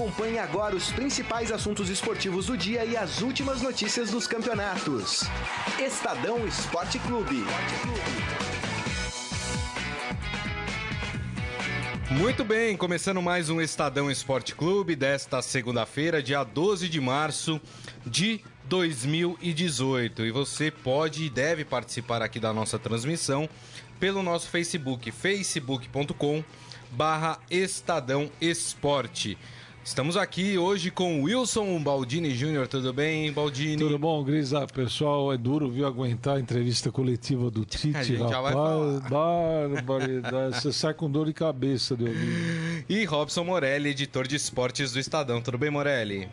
Acompanhe agora os principais assuntos esportivos do dia e as últimas notícias dos campeonatos. Estadão Esporte Clube. Muito bem, começando mais um Estadão Esporte Clube desta segunda-feira, dia 12 de março de 2018. E você pode e deve participar aqui da nossa transmissão pelo nosso Facebook, facebook.com barra Estadão Esporte. Estamos aqui hoje com Wilson Baldini Júnior. Tudo bem, Baldini? Tudo bom, Grisa? Pessoal, é duro, viu, aguentar a entrevista coletiva do Tite, rapaz. Barbaridade. Você sai com dor de cabeça de ouvir. E Robson Morelli, editor de esportes do Estadão. Tudo bem, Morelli?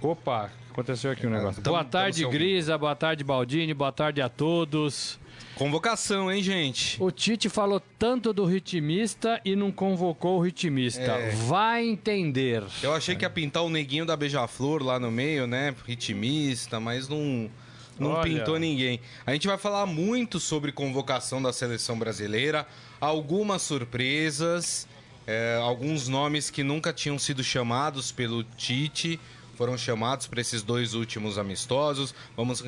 Opa, aconteceu aqui um negócio. Tamo, boa tarde, Grisa. Boa tarde, Baldini. Boa tarde a todos. Convocação, hein, gente? O Tite falou tanto do ritmista e não convocou o ritmista. É. Vai entender. Eu achei que ia pintar o neguinho da Beija-Flor lá no meio, né? Ritmista, mas não. Não Olha. pintou ninguém. A gente vai falar muito sobre convocação da seleção brasileira, algumas surpresas, é, alguns nomes que nunca tinham sido chamados pelo Tite foram chamados para esses dois últimos amistosos. Vamos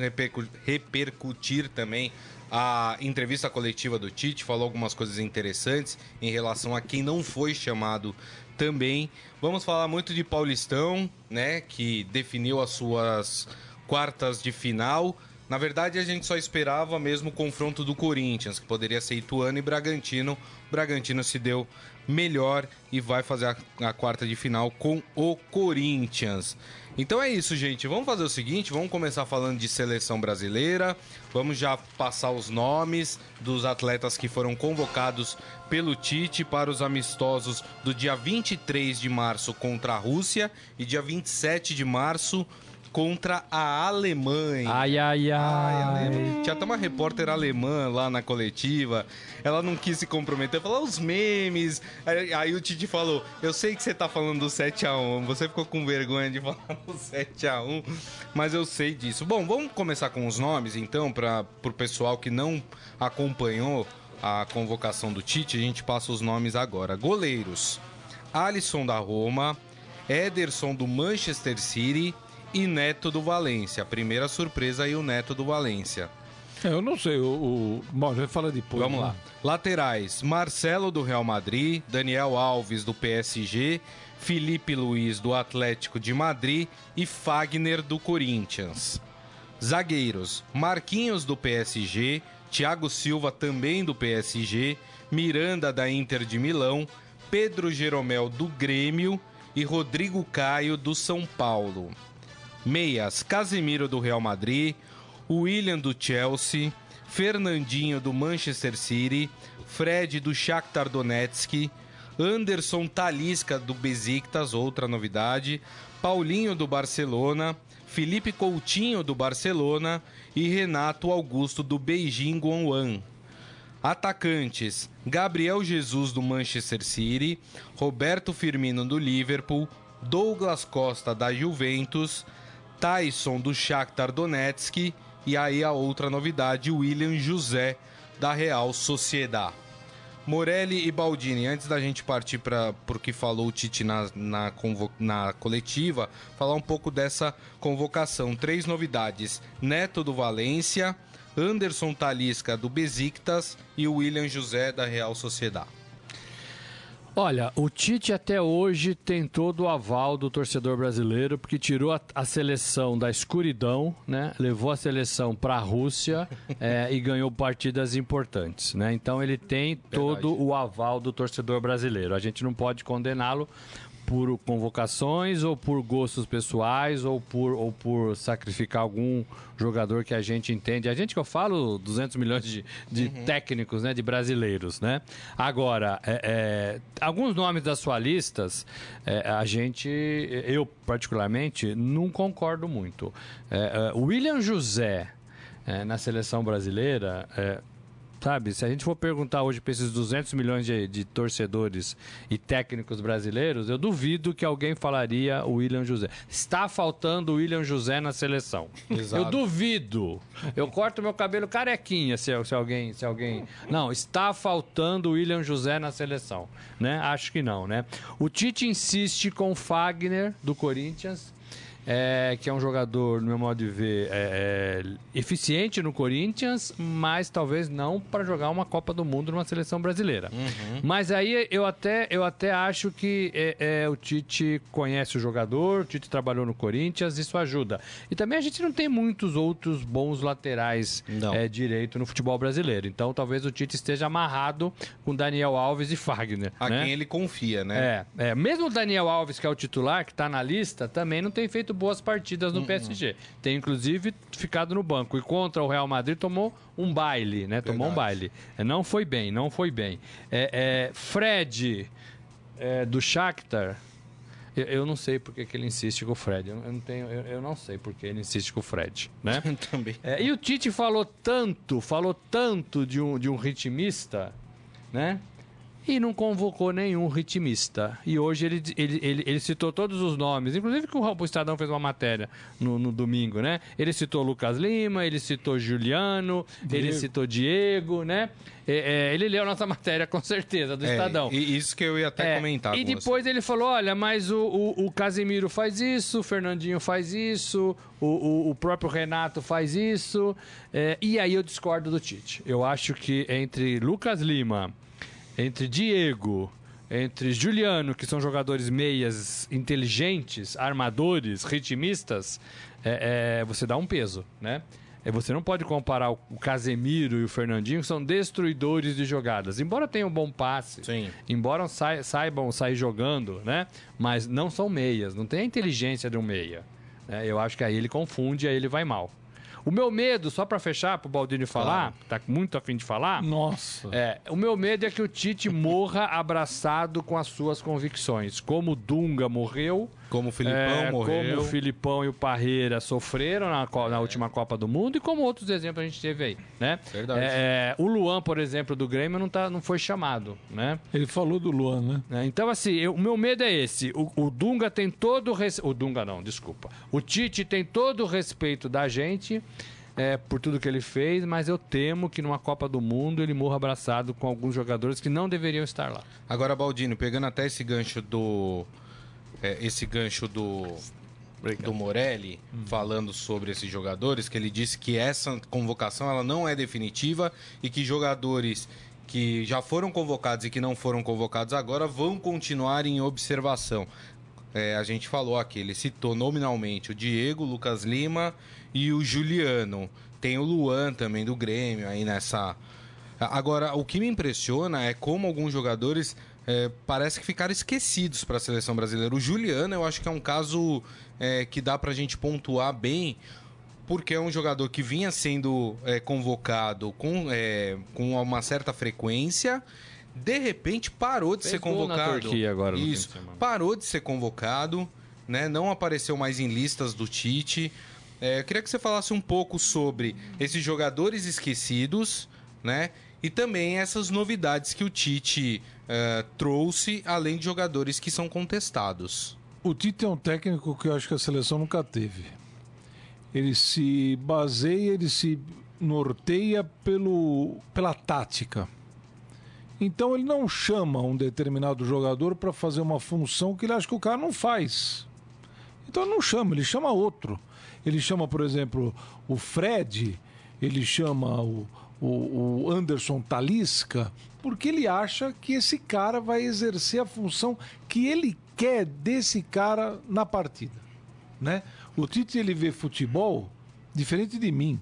repercutir também a entrevista coletiva do Tite, falou algumas coisas interessantes em relação a quem não foi chamado também. Vamos falar muito de Paulistão, né, que definiu as suas quartas de final. Na verdade, a gente só esperava mesmo o confronto do Corinthians, que poderia ser Ituano e Bragantino. O Bragantino se deu melhor e vai fazer a, a quarta de final com o Corinthians. Então é isso, gente. Vamos fazer o seguinte: vamos começar falando de seleção brasileira. Vamos já passar os nomes dos atletas que foram convocados pelo Tite para os amistosos do dia 23 de março contra a Rússia e dia 27 de março contra a Alemanha. Ai, ai, ai. ai Tinha até uma repórter alemã lá na coletiva. Ela não quis se comprometer, falou os memes. Aí, aí, o Tite falou: Eu sei que você tá falando do 7x1. Você ficou com vergonha de falar do 7x1, mas eu sei disso. Bom, vamos começar com os nomes então, para o pessoal que não acompanhou a convocação do Tite. A gente passa os nomes agora: goleiros. Alisson da Roma, Ederson do Manchester City e Neto do Valência. Primeira surpresa aí o Neto do Valência. É, eu não sei, o, o... Bom, já fala depois. Vamos né? lá. Laterais: Marcelo do Real Madrid, Daniel Alves do PSG, Felipe Luiz do Atlético de Madrid e Fagner do Corinthians. Zagueiros: Marquinhos do PSG, Thiago Silva também do PSG, Miranda da Inter de Milão, Pedro Jeromel do Grêmio e Rodrigo Caio do São Paulo. Meias: Casemiro do Real Madrid, William do Chelsea, Fernandinho do Manchester City, Fred do Shakhtar Donetsk, Anderson Talisca do Besiktas, outra novidade, Paulinho do Barcelona, Felipe Coutinho do Barcelona e Renato Augusto do Beijing Guangwan. Atacantes: Gabriel Jesus do Manchester City, Roberto Firmino do Liverpool, Douglas Costa da Juventus, Tyson do Shakhtar Donetsk e aí a outra novidade, William José da Real Sociedade. Morelli e Baldini, antes da gente partir para o que falou o Tite na, na, na, coletiva, falar um pouco dessa convocação. Três novidades: Neto do Valência, Anderson Talisca do Besiktas e William José da Real Sociedade. Olha, o Tite até hoje tem todo o aval do torcedor brasileiro, porque tirou a, a seleção da escuridão, né? levou a seleção para a Rússia é, e ganhou partidas importantes. Né? Então ele tem todo Verdade. o aval do torcedor brasileiro. A gente não pode condená-lo, por convocações ou por gostos pessoais ou por, ou por sacrificar algum jogador que a gente entende. A gente que eu falo 200 milhões de, de uhum. técnicos, né, de brasileiros, né? Agora, é, é, alguns nomes das suas listas, é, a gente, eu particularmente, não concordo muito. É, é, William José é, na seleção brasileira sabe? Se a gente for perguntar hoje para esses 200 milhões de, de, torcedores e técnicos brasileiros, eu duvido que alguém falaria o William José. Está faltando o William José na seleção. Exato. Eu duvido. Eu corto meu cabelo carequinha se, se, alguém, se alguém. Não, está faltando o William José na seleção, né? Acho que não, né? O Tite insiste com o Fagner do Corinthians é, que é um jogador, no meu modo de ver, é, é, eficiente no Corinthians, mas talvez não para jogar uma Copa do Mundo numa seleção brasileira. Uhum. Mas aí eu até, eu até acho que é, é, o Tite conhece o jogador, o Tite trabalhou no Corinthians, isso ajuda. E também a gente não tem muitos outros bons laterais é, direito no futebol brasileiro. Então talvez o Tite esteja amarrado com Daniel Alves e Fagner. A né? quem ele confia, né? É, é. Mesmo o Daniel Alves, que é o titular, que está na lista, também não tem feito boas partidas no uh -uh. PSG. Tem inclusive ficado no banco. E contra o Real Madrid tomou um baile, né? Tomou Verdade. um baile. É, não foi bem, não foi bem. É, é Fred é, do Shakhtar. Eu, não sei porque que ele insiste com o Fred. Eu, eu não tenho, eu, eu, não sei porque ele insiste com o Fred, né? Também. É, e o Tite falou tanto, falou tanto de um, de um ritmista, né? E não convocou nenhum ritmista. E hoje ele, ele, ele, ele citou todos os nomes, inclusive que o, Estadão fez uma matéria no, no, domingo, né? Ele citou Lucas Lima, ele citou Juliano, Diego. ele citou Diego, né? É, é, ele leu a nossa matéria com certeza, do é, Estadão. E isso que eu ia até é, comentar. E depois você. ele falou: olha, mas o, o, o, Casemiro faz isso, o Fernandinho faz isso, o, o, o próprio Renato faz isso. É, e aí eu discordo do Tite. Eu acho que entre Lucas Lima entre Diego, entre Juliano, que são jogadores meias inteligentes, armadores, ritmistas, é, é, você dá um peso, né? É, você não pode comparar o Casemiro e o Fernandinho, que são destruidores de jogadas. Embora tenham um bom passe, Sim. embora saibam sair jogando, né? Mas não são meias, não tem a inteligência de um meia. Né? Eu acho que aí ele confunde e aí ele vai mal. O meu medo, só para fechar, pro Baldini falar, tá muito afim de falar. Nossa. É, o meu medo é que o Tite morra abraçado com as suas convicções. Como Dunga morreu. Como o Filipão é, morreu. Como o Filipão e o Parreira sofreram na, na é. última Copa do Mundo e como outros exemplos a gente teve aí, né? Verdade. É, o Luan, por exemplo, do Grêmio não, tá, não foi chamado, né? Ele falou do Luan, né? É, então, assim, eu, o meu medo é esse. O, o Dunga tem todo o... Res... O Dunga não, desculpa. O Tite tem todo o respeito da gente é, por tudo que ele fez, mas eu temo que numa Copa do Mundo ele morra abraçado com alguns jogadores que não deveriam estar lá. Agora, Baldino, pegando até esse gancho do. É, esse gancho do. Obrigado. do Morelli hum. falando sobre esses jogadores, que ele disse que essa convocação ela não é definitiva e que jogadores que já foram convocados e que não foram convocados agora vão continuar em observação. É, a gente falou aqui, ele citou nominalmente o Diego, Lucas Lima e o Juliano. Tem o Luan também do Grêmio aí nessa. Agora, o que me impressiona é como alguns jogadores é, parece que ficaram esquecidos para a seleção brasileira. O Juliano, eu acho que é um caso é, que dá para a gente pontuar bem, porque é um jogador que vinha sendo é, convocado com, é, com uma certa frequência. De repente parou de Fez ser convocado. Na agora Isso, parou de ser convocado, né? Não apareceu mais em listas do Tite. É, eu queria que você falasse um pouco sobre esses jogadores esquecidos, né? E também essas novidades que o Tite uh, trouxe, além de jogadores que são contestados. O Tite é um técnico que eu acho que a seleção nunca teve. Ele se baseia, ele se norteia pelo, pela tática. Então ele não chama um determinado jogador para fazer uma função que ele acha que o cara não faz. Então ele não chama, ele chama outro. Ele chama, por exemplo, o Fred, ele chama o, o, o Anderson Talisca, porque ele acha que esse cara vai exercer a função que ele quer desse cara na partida, né? O Tite ele vê futebol diferente de mim,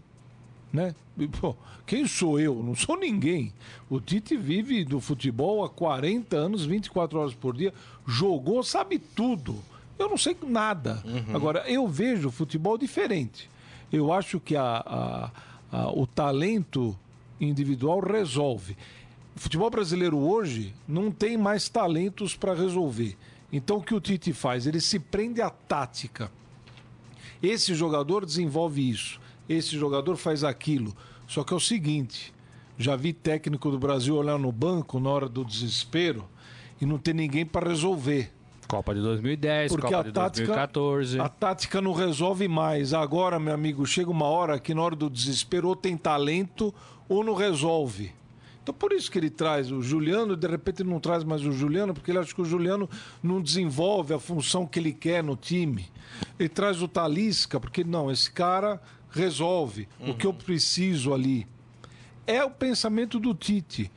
né? Pô, quem sou eu? Não sou ninguém. O Tite vive do futebol há 40 anos, 24 horas por dia, jogou, sabe tudo. Eu não sei nada. Uhum. Agora, eu vejo futebol diferente. Eu acho que a, a, a, o talento individual resolve. O futebol brasileiro hoje não tem mais talentos para resolver. Então, o que o Tite faz? Ele se prende à tática. Esse jogador desenvolve isso, esse jogador faz aquilo. Só que é o seguinte: Já vi técnico do Brasil olhar no banco na hora do desespero e não ter ninguém para resolver. Copa de 2010, Porque Copa a de tática, 2014. a tática não resolve mais. Agora, meu amigo, chega uma hora que na hora do desespero ou tem talento ou não resolve. Então por isso que ele traz o Juliano, de repente ele não traz mais o Juliano, porque ele acha que o Juliano não desenvolve a função que ele quer no time. Ele traz o Talisca, porque não, esse cara resolve o que eu preciso ali. É o pensamento do Tite.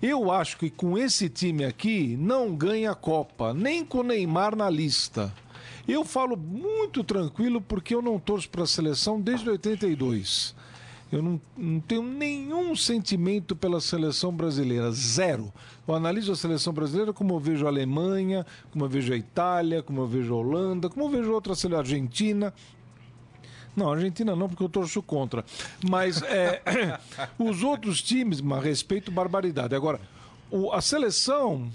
Eu acho que com esse time aqui não ganha a Copa, nem com o Neymar na lista. Eu falo muito tranquilo porque eu não torço para a seleção desde 82. Eu não, não tenho nenhum sentimento pela seleção brasileira, zero. Eu analiso a seleção brasileira como eu vejo a Alemanha, como eu vejo a Itália, como eu vejo a Holanda, como eu vejo outra seleção, a Argentina. Não, Argentina não, porque eu torço contra. Mas é, os outros times, mas respeito barbaridade. Agora, o- a seleção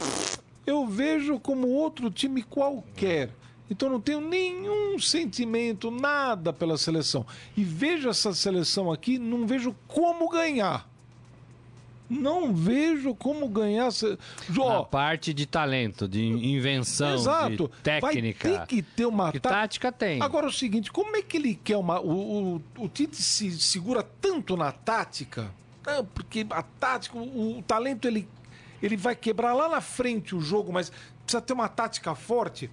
eu vejo como outro time qualquer. Então não tenho nenhum sentimento, nada pela seleção. E vejo essa seleção aqui, não vejo como ganhar. Não vejo como ganhar. se- Ó, Na parte de talento, de invenção, Exato. de técnica. Vai ter que ter uma Que tá- tática tem. Agora é o seguinte, como é que ele quer uma. O, o, o Tite se segura tanto na tática, né, porque a tática, o, o talento, ele, ele vai quebrar lá na frente o jogo, mas precisa ter uma tática forte.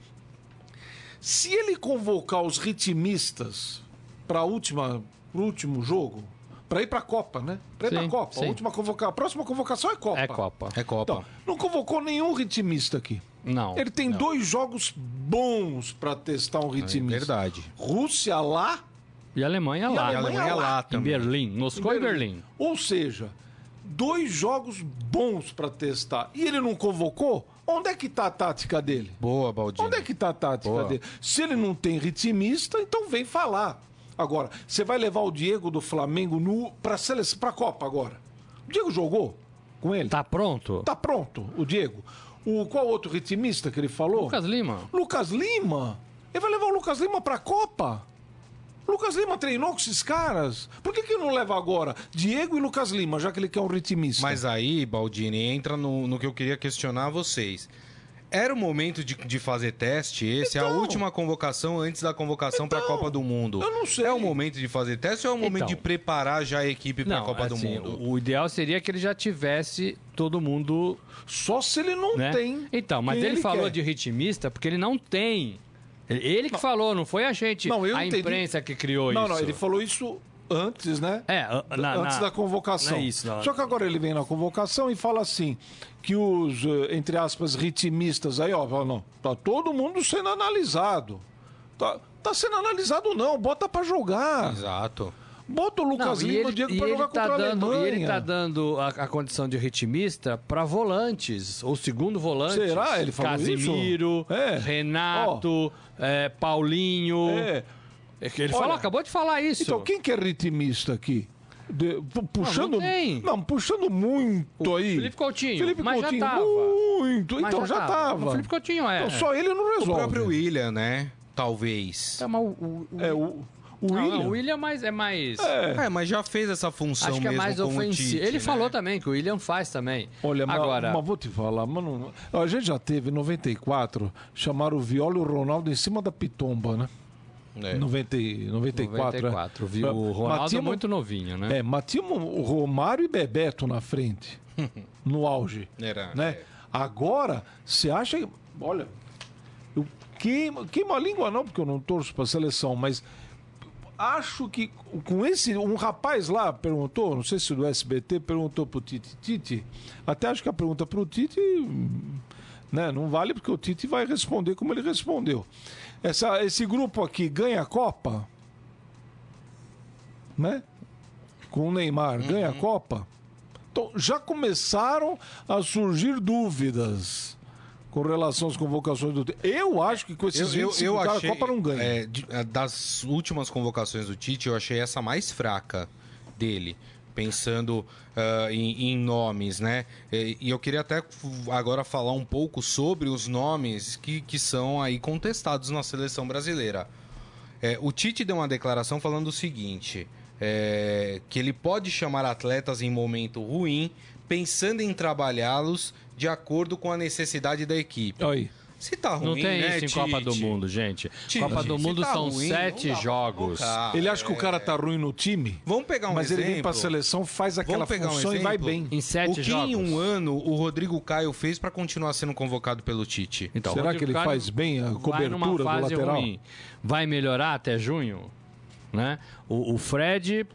Se ele convocar os ritmistas para pro último jogo, para ir para a Copa, né? Para ir para a Sim, Copa. A última convoca... a próxima convocação é Copa. É Copa. É Copa. Então, não convocou nenhum ritmista aqui. Não. Ele tem dois jogos bons para testar um É ritmista. verdade. Rússia lá E a Alemanha e a lá. Alemanha, Alemanha lá. lá Em também. Berlim. Moscou e Berlim. Ou seja, dois jogos bons para testar. E ele não convocou? Onde é que tá a tática dele? Boa, Baldini. Onde é que tá a tática Boa. dele? Se ele não tem ritmista, então vem falar. Agora, você vai levar o Diego do Flamengo no para seleção, para Copa agora. O Diego jogou com ele? Tá pronto? Tá pronto, o Diego. O qual outro ritmista que ele falou? Lucas Lima. Lucas Lima? Ele vai levar o Lucas Lima pra Copa? O Lucas Lima treinou com esses caras? Por que, que não leva agora Diego e Lucas Lima, já que ele quer um ritmista? Mas aí, Baldini, entra no, no que eu queria questionar vocês. Era o momento de, de fazer teste? Esse é a Então. última convocação antes da convocação para a Então, Copa do Mundo. eu não sei. É o momento de fazer teste ou é o momento Então. de preparar já a equipe para a Não, Copa do assim, Mundo? o, o ideal seria que ele já tivesse todo mundo, Só se ele não né? tem. Então, mas quem ele, falou quer. de ritmista porque ele não tem. Ele, ele que falou, não foi a gente, Não, eu a entendi. imprensa que criou Não, isso. não, ele falou isso antes, né? É, a- na- antes na- da convocação. é isso, não. Só que agora ele vem na convocação e fala assim: que os, eh, entre aspas, ritmistas aí, ó, não, tá todo mundo sendo analisado. Tá, tá sendo analisado, não, bota pra jogar. Exato. Bota o Lucas e Lima e o ele, Diego e pra jogar tá contra a dando, e Alemanha. ele tá dando a, a condição de ritmista para volantes, ou segundo volante. Será? Ele falou Casimiro, isso? É. Renato, é, Paulinho. É. É que Ele Olha, falou, acabou de falar isso. Então, quem que é ritmista aqui? De- pu- puxando, não tem. não, puxando muito aí. Felipe Coutinho, Felipe mas já Coutinho, tava. muito. Mas então já tava. O Felipe Coutinho é. Então, só ele não O resolve. próprio William, né? Talvez. É, mas o, o, o- É, o, o não, William. não, o William é mais. É mais É, mas já fez essa função acho que é mesmo mais com o ofensivo. Tite, Ele né? falou também que o William faz também. Olha, mas- Agora, mas, vou te falar, mano, a gente já teve em 94, chamaram o Viola e o Ronaldo em cima da pitomba, né? É. 90, e- 94, 94, viu? é. O Ronaldo é muito novinho, né? É, mas tinha o Romário e Bebeto na frente, no auge. Era, né? é. Agora, você acha. que- Olha, eu queimo, queimo a língua não, porque eu não torço para a seleção, mas acho que com esse. Um rapaz lá perguntou, não sei se do SBT, perguntou pro Tite. Tite, até acho que a pergunta pro Tite. Né, não vale porque o Tite vai responder como ele respondeu. Essa, esse grupo aqui ganha a Copa? Né? Com o Neymar, ganha Uhum. a Copa? Então, já começaram a surgir dúvidas com relação às convocações do Tite. Eu acho que com esses Eu, eu, 25 eu caras, achei, a Copa não ganha. é, é, das últimas convocações do Tite, eu achei essa mais fraca dele. Pensando ah, em, em nomes, né? E, e eu queria até agora falar um pouco sobre os nomes que, que são aí contestados na seleção brasileira. É, o Tite deu uma declaração falando o seguinte: é, que ele pode chamar atletas em momento ruim, pensando em trabalhá-los de acordo com a necessidade da equipe. Aí. Se tá ruim, Não tem né, isso em Tite? Copa do Mundo, gente. Tite, Copa do Mundo tá são ruim, sete jogos. Ele acha que o cara tá ruim no time, Vamos pegar um mas exemplo. ele vem pra seleção, faz aquela pegar um função e vai bem. Em sete o que jogos. em um ano o Rodrigo Caio fez pra continuar sendo convocado pelo Tite? Então, Será que ele Caio faz bem a vai cobertura do lateral? ruim. Vai melhorar até junho? Né? O, o Fred,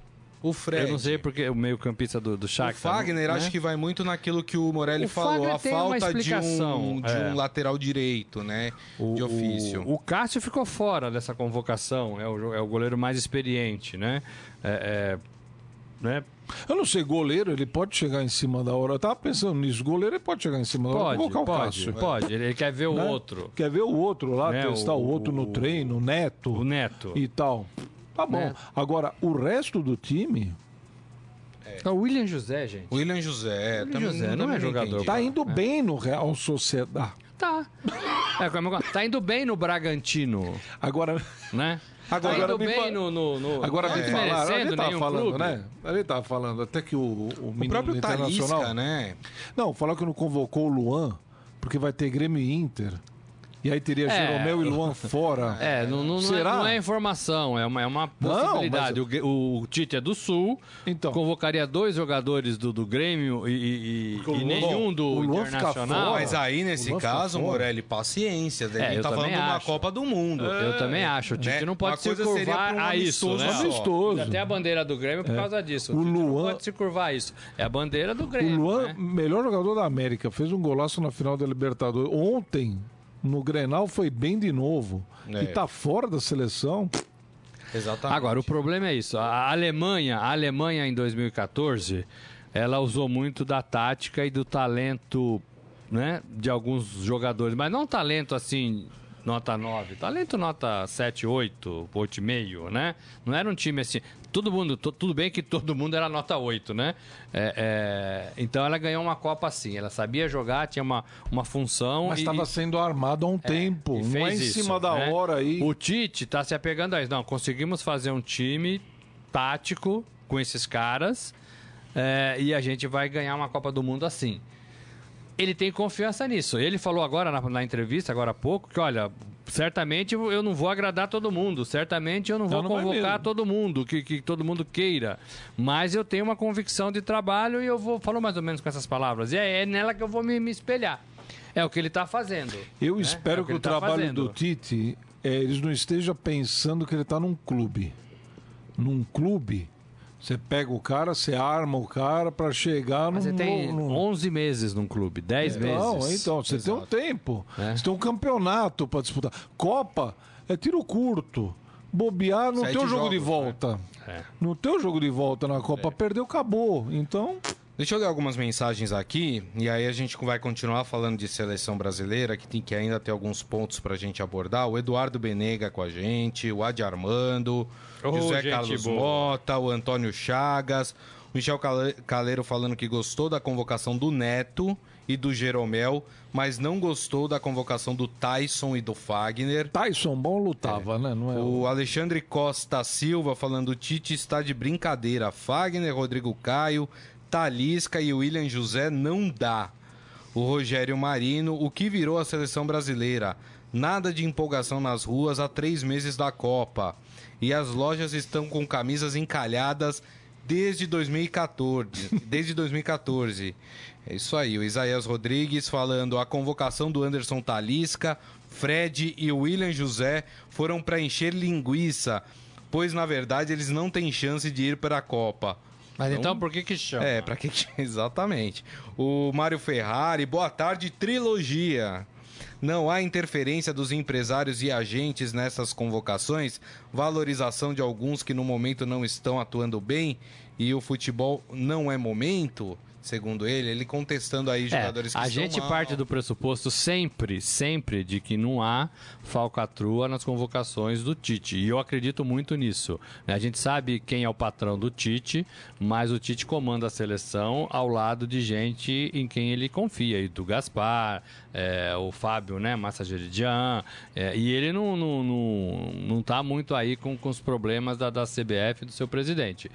O Fred. eu não sei porque o meio-campista do, do O Shakhtar. Fagner né? acho que vai muito naquilo que o Morelli O falou, Fagner a falta de um, de é. um lateral direito, né? de ofício. O, o Cássio ficou fora dessa convocação, é o, é o goleiro mais experiente, né? É, é, né? Eu não sei, goleiro, ele pode chegar em cima da hora. Eu tava pensando nisso. Goleiro, ele pode chegar em cima da hora. Pode, Colocar o pode, Cássio. pode. Ele quer ver o né? outro, Quer ver o outro lá, Né, testar o, o- outro no o- treino, o Neto o Neto. e tal. Tá bom. Neto. Agora, o resto do time É o William José, gente. William José. William também José, não também é jogador. entendi. tá indo bem no Real Sociedade. Tá. É, como é que- tá indo bem no Bragantino, Agora, né? Agora tá indo me bem fa- no, no, no... agora não me desmerecendo gente tava falando, clube. né? Gente tava falando até que o, o O menino próprio Internacional... Talisca, né? Não, falou que não convocou o Luan, porque vai ter Grêmio e Inter. E aí teria É. Jeromel e Luan fora. É, não, não, não é, Será? não é informação, é uma, é uma Não, possibilidade. O, o Tite é do Sul, Então. convocaria dois jogadores do, do Grêmio e, e- e- o e Luan- nenhum do o Luan fica Internacional. fora. Mas aí, nesse O Luan caso. Morelli, paciência. Daí É, a gente tá falando de uma. Copa do Mundo. Eu também acho. O Tite né? não pode se curvar um a isso, né? só. Amistoso. Até a bandeira do Grêmio por causa disso. O, O Tite não Luan- pode se curvar a isso. É a bandeira do O Grêmio. Luan, né? melhor jogador da América, fez um golaço na final da Libertadores. Ontem, no Grenal, foi bem de novo. É. E tá fora da seleção. Exatamente. Agora, o problema é isso. A Alemanha, a Alemanha em 2014, ela usou muito da tática e do talento né, de alguns jogadores. Mas não talento assim, nota 9. Talento nota 7, 8, 8,5, né? Não era um time assim... Todo mundo, tudo bem que todo mundo era nota 8, né? É, é, então ela ganhou uma Copa assim. Ela sabia jogar, tinha uma, uma função. Mas estava sendo armado há um tempo. e Não é em isso, cima da né? hora aí. O Tite tá se apegando a isso. Não, conseguimos fazer um time tático com esses caras é, e a gente vai ganhar uma Copa do Mundo assim. Ele tem confiança nisso. Ele falou agora na, na entrevista, agora há pouco, que olha, certamente eu não vou agradar todo mundo, certamente eu não vou Não, convocar todo mundo, que, que todo mundo queira. Mas eu tenho uma convicção de trabalho e eu vou. Falou mais ou menos com essas palavras. E é, é nela que eu vou me, me espelhar. É o que ele está fazendo. Eu né? espero É que, ele o tá trabalho fazendo. do Tite, é, eles não estejam pensando que ele está num clube. Num clube, você pega o cara, você arma o cara para chegar Mas num... você tem num- 11 meses num clube, 10 Não, meses. então, você tem um tempo. É. Você tem um campeonato para disputar. Copa é tiro curto. Bobear no Sete teu jogo de jogos, volta. É. No teu jogo de volta na Copa, perdeu, acabou. Então, Deixa eu ler algumas mensagens aqui e aí a gente vai continuar falando de seleção brasileira, que tem que ainda ter alguns pontos pra gente abordar. O Eduardo Benega com a gente, o Adi Armando, Ô, José Carlos boa. Mota, o Antônio Chagas, o Michel Cale- Caleiro falando que gostou da convocação do Neto e do Jeromel, mas não gostou da convocação do Tyson e do Fagner. Tyson bom lutava, né? Não é O Alexandre Costa Silva falando: o Tite está de brincadeira. Fagner, Rodrigo Caio, Talisca e William José não dá. O Rogério Marino, o que virou a seleção brasileira? Nada de empolgação nas ruas há três meses da Copa. E as lojas estão com camisas encalhadas desde 2014. Desde 2014. É isso aí. O Isaías Rodrigues falando a convocação do Anderson Talisca, Fred e o William José foram para encher linguiça, pois na verdade eles não têm chance de ir para a Copa. Mas então por que que chama? É, para que exatamente. O Mário Ferrari, boa tarde, trilogia. Não há interferência dos empresários e agentes nessas convocações, valorização de alguns que no momento não estão atuando bem e o futebol não é momento. Segundo ele, ele contestando aí jogadores é, que A gente mal. parte do pressuposto sempre, sempre de que não há falcatrua nas convocações do Tite. E eu acredito muito nisso. Né? A gente sabe quem é o patrão do Tite, mas o Tite comanda a seleção ao lado de gente em quem ele confia. E do Gaspar, é, o Fábio, né, Massa Geridian, é, e ele não, não, não, não tá muito aí com, com os problemas da, da CBF e do seu presidente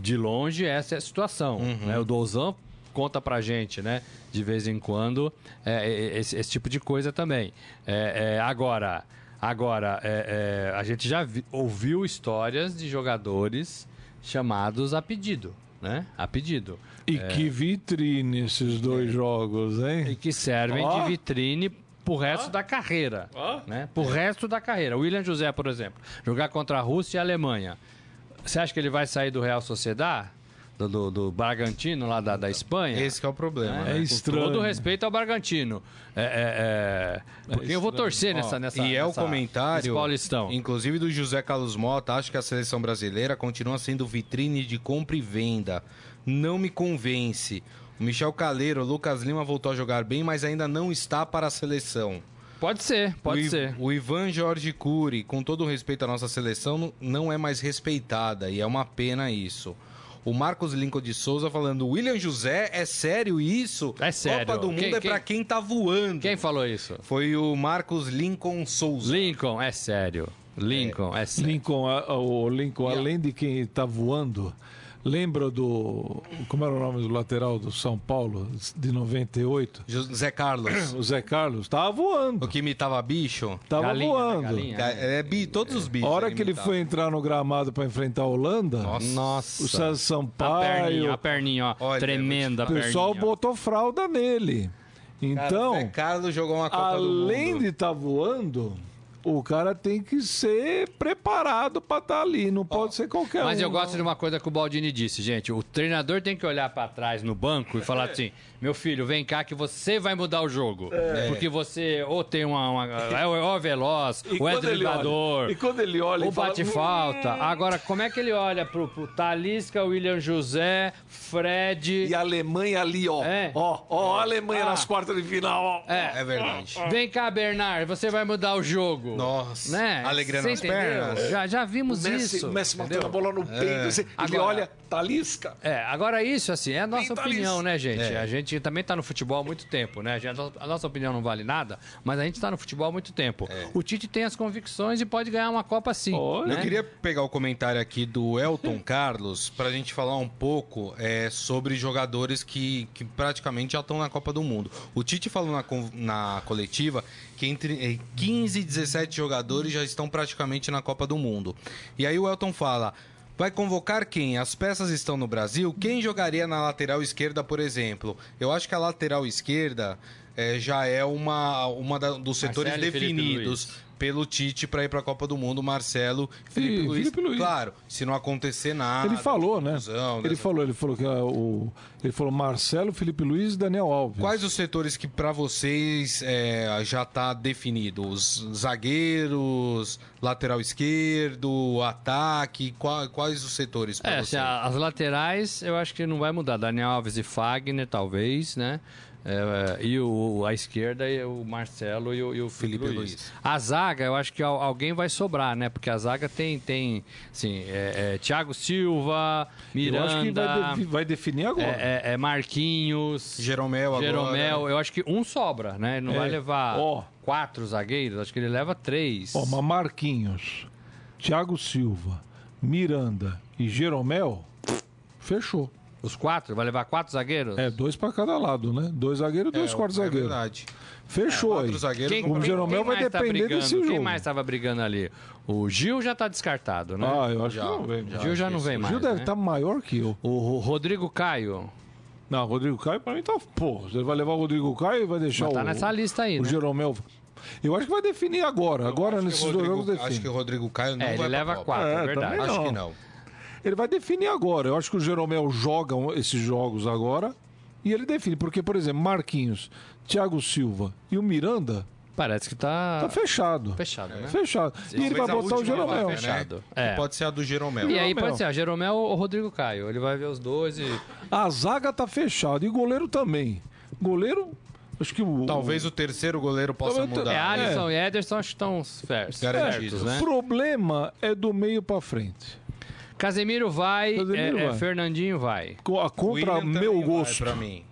de longe essa é a situação. Uhum. Né? O Dozan conta pra gente, né? De vez em quando, é, esse, esse, tipo de coisa também. É, é, agora, agora é, a gente já vi, ouviu histórias de jogadores chamados a pedido, né? A pedido. E que vitrine esses dois jogos, hein? E que servem Ó. de vitrine pro resto da carreira, né? Pro resto da carreira. O William José, por exemplo, jogar contra a Rússia e a Alemanha. Você acha que ele vai sair do Real Sociedad? Do, do, do Bragantino, lá da, da Espanha? Esse que é o problema. É né? estranho. Com todo respeito ao Bragantino. É, é, é, porque eu vou torcer Ó, nessa, nessa E é o nessa- comentário, nesse Paulistão. inclusive do José Carlos Mota, acho que a seleção brasileira continua sendo vitrine de compra e venda. Não me convence. O Michel Caleiro, o Lucas Lima voltou a jogar bem, mas ainda não está para a seleção. Pode ser, pode o, ser. O Ivan Jorge Cury, com todo o respeito à nossa seleção, não- é mais respeitada e é uma pena isso. O Marcos Lincoln de Souza falando, William José, é sério isso? É sério. Copa do Mundo Quem- é quem- pra quem tá voando. Quem falou isso? Foi o Marcos Lincoln Souza. Lincoln, é sério. Lincoln, é, sério. Lincoln, o Lincoln, além de quem está voando, lembra do. Como era o nome do lateral do São Paulo, de 98? José Carlos. O Zé Carlos. Estava voando. o que imitava bicho. Estava Galinha, né? voando. Galinha. Ga- É, bi, todos os bichos. A hora que ele foi entrar no gramado para enfrentar a Holanda, Nossa. o César A perninha, Sampaio, a perninha, ó. Olha, tremenda o pessoal perninha. botou fralda nele. Cara, Então, Zé Carlos jogou uma Copa do além Mundo. de estar voando, o cara tem que ser preparado para estar ali. Não pode ser qualquer um. Mas eu gosto não. de uma coisa que o Baldini disse, gente. O treinador tem que olhar pra trás no banco e falar assim: meu filho, vem cá que você vai mudar o jogo. Porque você ou tem uma. uma é o- ou é veloz, E ou é driblador. E quando ele olha Ou e fala, bate "Hum, falta. Agora, como é que ele olha pro, pro Talisca, William José, Fred. E a Alemanha ali, ó. É. Ó, ó, a Alemanha Ah. nas quartas de final, ó. É verdade. Vem cá, Bernard, você vai mudar o jogo. Nossa. Né? Alegrando as entendeu? pernas. Já, já O vimos Messi, isso. o Messi entendeu? matando a bola no peito. assim, ele Agora- olha, Talisca. É, agora isso, assim, é a nossa opinião, isso. né, gente? É. A gente também tá no futebol há muito tempo, né? A, gente- a nossa opinião não vale nada, mas a gente tá no futebol há muito tempo. O Tite tem as convicções e pode ganhar uma Copa sim. Né? Eu queria pegar o comentário aqui do Elton Carlos pra gente falar um pouco é, sobre jogadores que, que praticamente já estão na Copa do Mundo. O Tite falou na, na coletiva que entre eh, 15 e 17 jogadores já estão praticamente na Copa do Mundo. E aí o Elton fala. Vai convocar quem? As peças estão no Brasil? Quem jogaria na lateral esquerda, por exemplo? Eu acho que a lateral esquerda eh, já é uma, uma da- dos setores Marcelo definidos. Pelo Tite para ir para a Copa do Mundo, Marcelo e Felipe, E Luiz. Felipe Luiz. Claro, se não acontecer nada. ele falou, né? confusão, Ele dessa- falou, ele falou que ah, o. Ele falou Marcelo, Felipe Luiz e Daniel Alves. Quais os setores que para vocês é, já está definido? Os zagueiros, lateral esquerdo, ataque? Qua- Quais os setores para É, assim, vocês? a- as laterais eu acho que não vai mudar. Daniel Alves e Fagner, talvez, né? É, e o, a esquerda, e o Marcelo e o, e o Felipe, Luiz. Luiz. A zaga, eu acho que al- alguém vai sobrar, né? Porque a zaga tem, tem assim, é, é, Thiago Silva, Eu acho que Miranda, vai, vai definir agora. é, é- é Marquinhos, Jeromel agora. Jeromel. Eu acho que um sobra, né? Ele não É. vai levar Ó. quatro zagueiros, acho que ele leva três. Ó, mas Marquinhos, Thiago Silva, Miranda e Jeromel, fechou. Os quatro? Vai levar quatro zagueiros? É, dois pra cada lado, né? Dois zagueiros e dois É, quartos é zagueiros. verdade. Fechou aí. Quatro zagueiros Quem, O quem- Jeromel quem vai tá depender brigando? desse Quem jogo. mais estava brigando ali? O Gil já tá descartado, né? Ah, eu acho Já, que não vem. já. o Gil já não vem O mais. Gil deve né? estar maior que eu. O Ro- Rodrigo Caio. Não, Rodrigo Caio pra mim tá. Pô, você vai levar o Rodrigo Caio e vai deixar Mas tá o. nessa lista aí, O né? Jeromel. Eu acho que vai definir agora. Agora, Acho que nesses o dois jogos, Acho que define. o Rodrigo Caio não É, ele vai pra leva Copa. quatro, é, É, verdade. Acho que não. Ele vai definir agora. Eu acho que o Jeromel joga esses jogos agora e ele define. Porque, por exemplo, Marquinhos, Thiago Silva e o Miranda, Parece que tá, Tá fechado. fechado, né? Fechado. E ele vai botar o Jeromel. vaga, né? Fechado. Que É. Pode ser a do Jeromel. E aí Jeromel. pode ser a Jeromel ou o Rodrigo Caio. Ele vai ver os dois e. A zaga tá fechada. E goleiro também. Goleiro, acho que o. Talvez o terceiro goleiro possa Talvez- mudar. É, Alisson e Ederson acho que estão certos. Garantidos, certos, O né? problema é do meio pra frente. Casemiro vai, Casemiro é, é, vai. Fernandinho vai. Co- a Contra William meu vai gosto. Pra mim.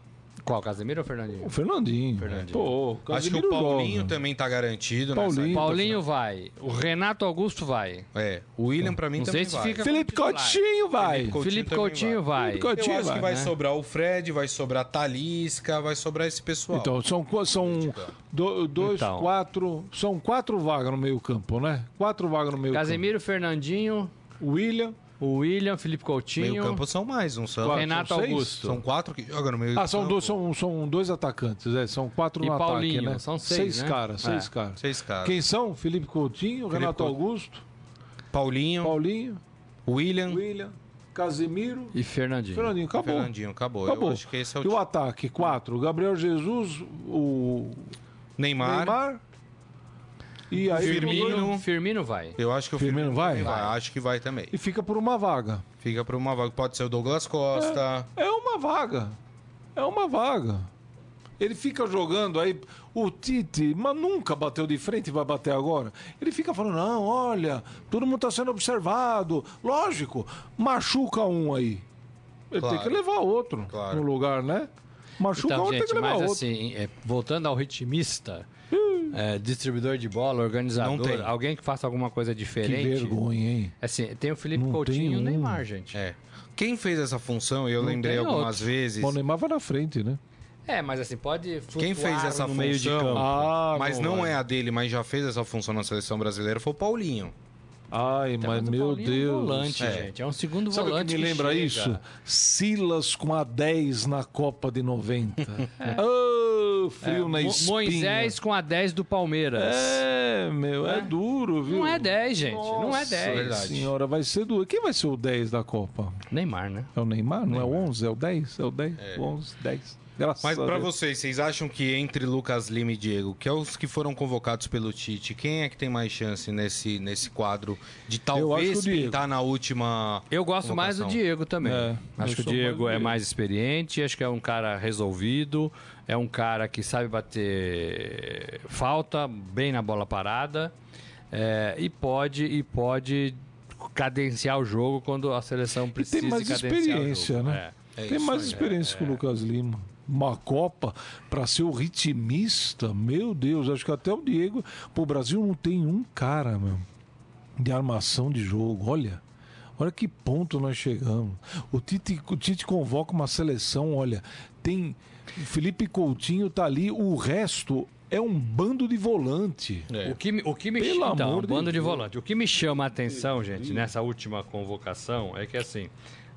Qual, Casemiro ou Fernandinho? O Fernandinho. Fernandinho. Pô, Acho que Casemiro o Paulinho joga. também tá garantido. Paulinho. Paulinho vai. O Renato Augusto vai. É, o William pra mim Não também sei se vai. fica- Felipe Coutinho vai. Felipe Coutinho Felipe Coutinho vai. Felipe Coutinho Eu acho que vai né? sobrar o Fred, vai sobrar a Talisca, vai sobrar esse pessoal. Então, são, são do- dois, Então. quatro. São quatro vagas no meio-campo, né? Quatro vagas no meio-campo. Casemiro, Fernandinho, William. O William, Felipe Coutinho, meio campo são mais, não são? Quatro, Renato são seis? Augusto. São quatro que jogam no meio Ah, são campo. dois, são, são dois atacantes, é, são quatro E no Paulinho, ataque, né? são seis, né? caras, seis É. caras. Seis caras. Quem são? Felipe Coutinho, Renato Coutinho. Augusto, Paulinho, Paulinho, William, William, Casemiro, e Fernandinho. Fernandinho. Acabou. Fernandinho. Acabou. Acabou. Eu acho que esse é o E o ataque? Quatro. Gabriel Jesus, o Neymar. Neymar. E aí Firmino. Firmino vai. Eu acho que o Firmino Firmino, vai? Vai. Acho que vai também. E fica por uma vaga. Fica para uma vaga. Pode ser o Douglas Costa. É uma vaga. É uma vaga. Ele fica jogando aí, o Tite, mas nunca bateu de frente e vai bater agora. Ele fica falando: não, olha, todo mundo está sendo observado. Lógico, machuca um aí. Ele Claro. tem que levar outro Claro. no lugar, né? Machuca Então, um, tem gente, que levar mas outro. assim, é, voltando ao ritmista, é, distribuidor de bola, organizador, Não tem. alguém que faça alguma coisa que diferente. vergonha, hein? Assim, tem o Felipe Não Coutinho e o um. Neymar, gente. É. Quem fez essa função, eu Não lembrei algumas outro. vezes. Bom, o Neymar vai na frente, né? É, mas assim, pode Quem fez essa no meio de função? campo. Ah, Mas não, vai. é a dele, mas já fez essa função na seleção brasileira, foi o Paulinho. Ai, Então, mas o meu Paulinho é um Deus. volante, É. gente. É um segundo Sabe o volante que me lembra chega. isso? Silas com a 10 na Copa de 90. Ô, frio É, na Mo- espinha. Moisés com a 10 do Palmeiras. É, meu, é, duro, viu? Não é 10, gente. não é Nossa 10. verdade. senhora, vai ser duro. Quem vai ser o 10 da Copa? Neymar, né? É o Neymar? Não é o 11? É o 10? É o 10? 11, 10. Graças Mas a pra Deus. vocês, vocês acham que entre Lucas Lima e Diego, que é os que foram convocados pelo Tite, quem é que tem mais chance nesse, nesse quadro de talvez pintar na última Eu gosto mais do? Diego também. É, acho que o mais Diego do é mais experiente, acho que é um cara resolvido, é um cara que sabe bater falta bem na bola parada é, e pode e pode cadenciar o jogo quando a seleção precisa mais cadenciar experiência, o jogo. né? É. É Tem mais aí. experiência que o Lucas Lima. Uma Copa para ser o ritmista, meu Deus, acho que até o Diego. Pô, o Brasil não tem um cara, meu, de armação de jogo. Olha, olha que ponto nós chegamos. O Tite, o Tite convoca uma seleção, olha, tem. o Felipe Coutinho tá ali, o resto é um bando de volante. É. O que, me- o que me Pelo chama, então, amor um de bando de Deus. volante. O que me chama a atenção, gente, nessa última convocação é que assim,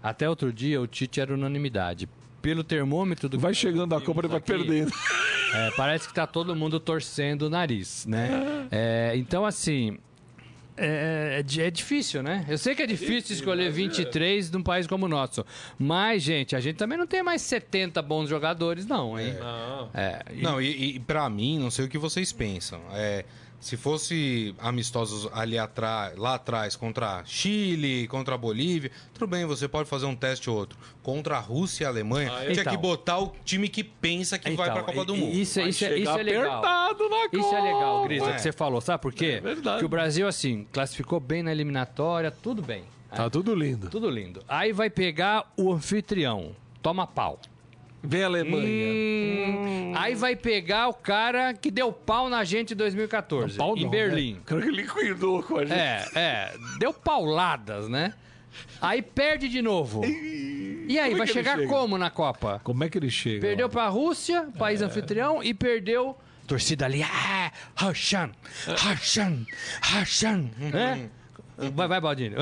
até outro dia o Tite era unanimidade. Pelo termômetro do Vai chegando a Copa, ele vai aqui, perdendo. é, parece que tá todo mundo torcendo o nariz, né? É, então, assim. É, é di- é difícil, né? Eu sei que é difícil escolher 23 num país como o nosso. Mas, gente, a gente também não tem mais 70 bons jogadores, não, hein? É, e- Não, e, e para mim, não sei o que vocês pensam. É, se fosse amistosos ali atrás, lá atrás, contra Chile, contra a Bolívia, tudo bem, você pode fazer um teste ou outro. Contra a Rússia e a Alemanha, tinha Então. que botar o time que pensa que vai Então, pra Copa do Mundo. Isso, é- isso, é- isso é legal. apertado na Copa. Isso é legal, Grisa, É. que você falou. Sabe por quê? É verdade. Que o Brasil, assim, classificou bem na eliminatória, tudo bem. Tá tudo lindo. Tudo lindo. Aí vai pegar o anfitrião. Toma pau. Vem a Alemanha. Hum, Aí vai pegar o cara que deu pau na gente em 2014, Pau em não, Berlim. Né? O cara que liquidou com a gente. É, é. Deu pauladas, né? Aí perde de novo. E aí, Como é vai ele chegar chega? como na Copa? Como é que ele chega? Perdeu lá? pra Rússia, É. país anfitrião, e perdeu. Torcida ali, ah, Hashan, Hashan, Hashan, né? Vai, vai, Baldinho.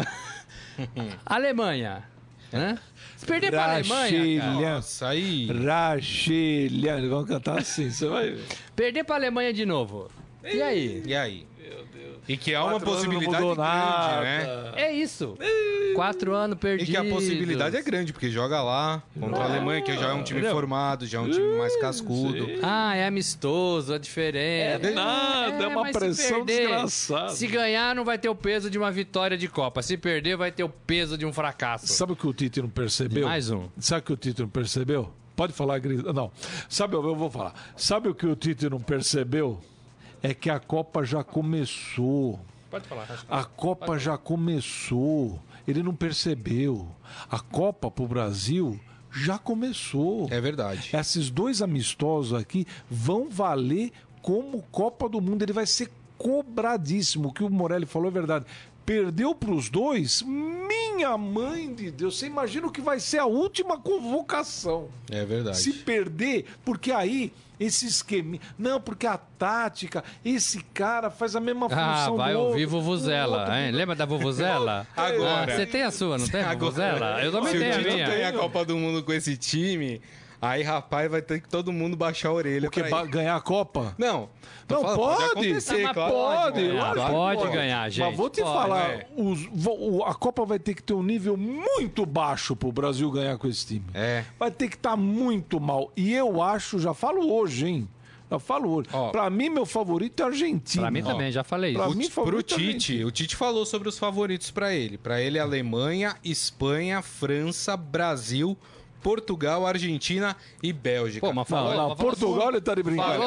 Alemanha, né? Se perder pra Alemanha, cara. Nossa, aí. Rachilha. Vamos cantar assim, você vai ver. perder pra Alemanha de novo. E aí? E aí? E que há uma possibilidade grande, nada. né? É isso. Quatro anos E perdidos. que a possibilidade é grande, porque joga lá contra a Alemanha, que já é um time Entendeu? formado, já é um time mais cascudo. Ah, é amistoso, é diferente. É nada, é uma mas se pressão perder, desgraçada. Se ganhar, não vai ter o peso de uma vitória de Copa. Se perder, vai ter o peso de um fracasso. Sabe o que o Tite não percebeu? Mais um. Sabe o que o Tite não percebeu? Pode falar, Grisa. Não. Sabe, eu vou falar. Sabe o que o Tite não percebeu? É que a Copa já começou. Pode falar. A Copa já começou. Ele não percebeu. A Copa pro Brasil já começou. É verdade. Esses dois amistosos aqui vão valer como Copa do Mundo. Ele vai ser cobradíssimo. O que o Morelli falou é verdade. Perdeu para os dois? Minha mãe de Deus, você imagina o que vai ser a última convocação. É verdade. Se perder, porque aí esse esquema. Não, porque a tática, esse cara faz a mesma Ah, função vai do ouvir outro, o Vuvuzela, outro. hein? Lembra da Vuvuzela? Agora. Ah, Você tem a sua, não tem? a Agora, Vuvuzela? Eu também Se tenho o a Tite minha. ganhar a Copa do Mundo com esse time, aí, rapaz, vai ter que todo mundo baixar a orelha Porque pra ganhar a Copa? Não, tô Não, falando, pode. acontecer, Mas claro. pode, que pode ganhar, gente, Mas vou te pode, falar, é. os- a Copa vai ter que ter um nível muito baixo pro Brasil ganhar com esse time. É. Vai ter que estar muito mal. E eu acho, já falo hoje, hein? Já falo hoje. Ó. pra mim, meu favorito é a Argentina. Pra mim também, já falei Pra isso. mim, O, pro favorito é Tite, o Tite falou sobre os favoritos pra ele. Pra ele, Alemanha, Espanha, França, Brasil, Portugal, Argentina e Bélgica. Pô, mas falou, Não, mas falou Portugal ele tá de brincadeira.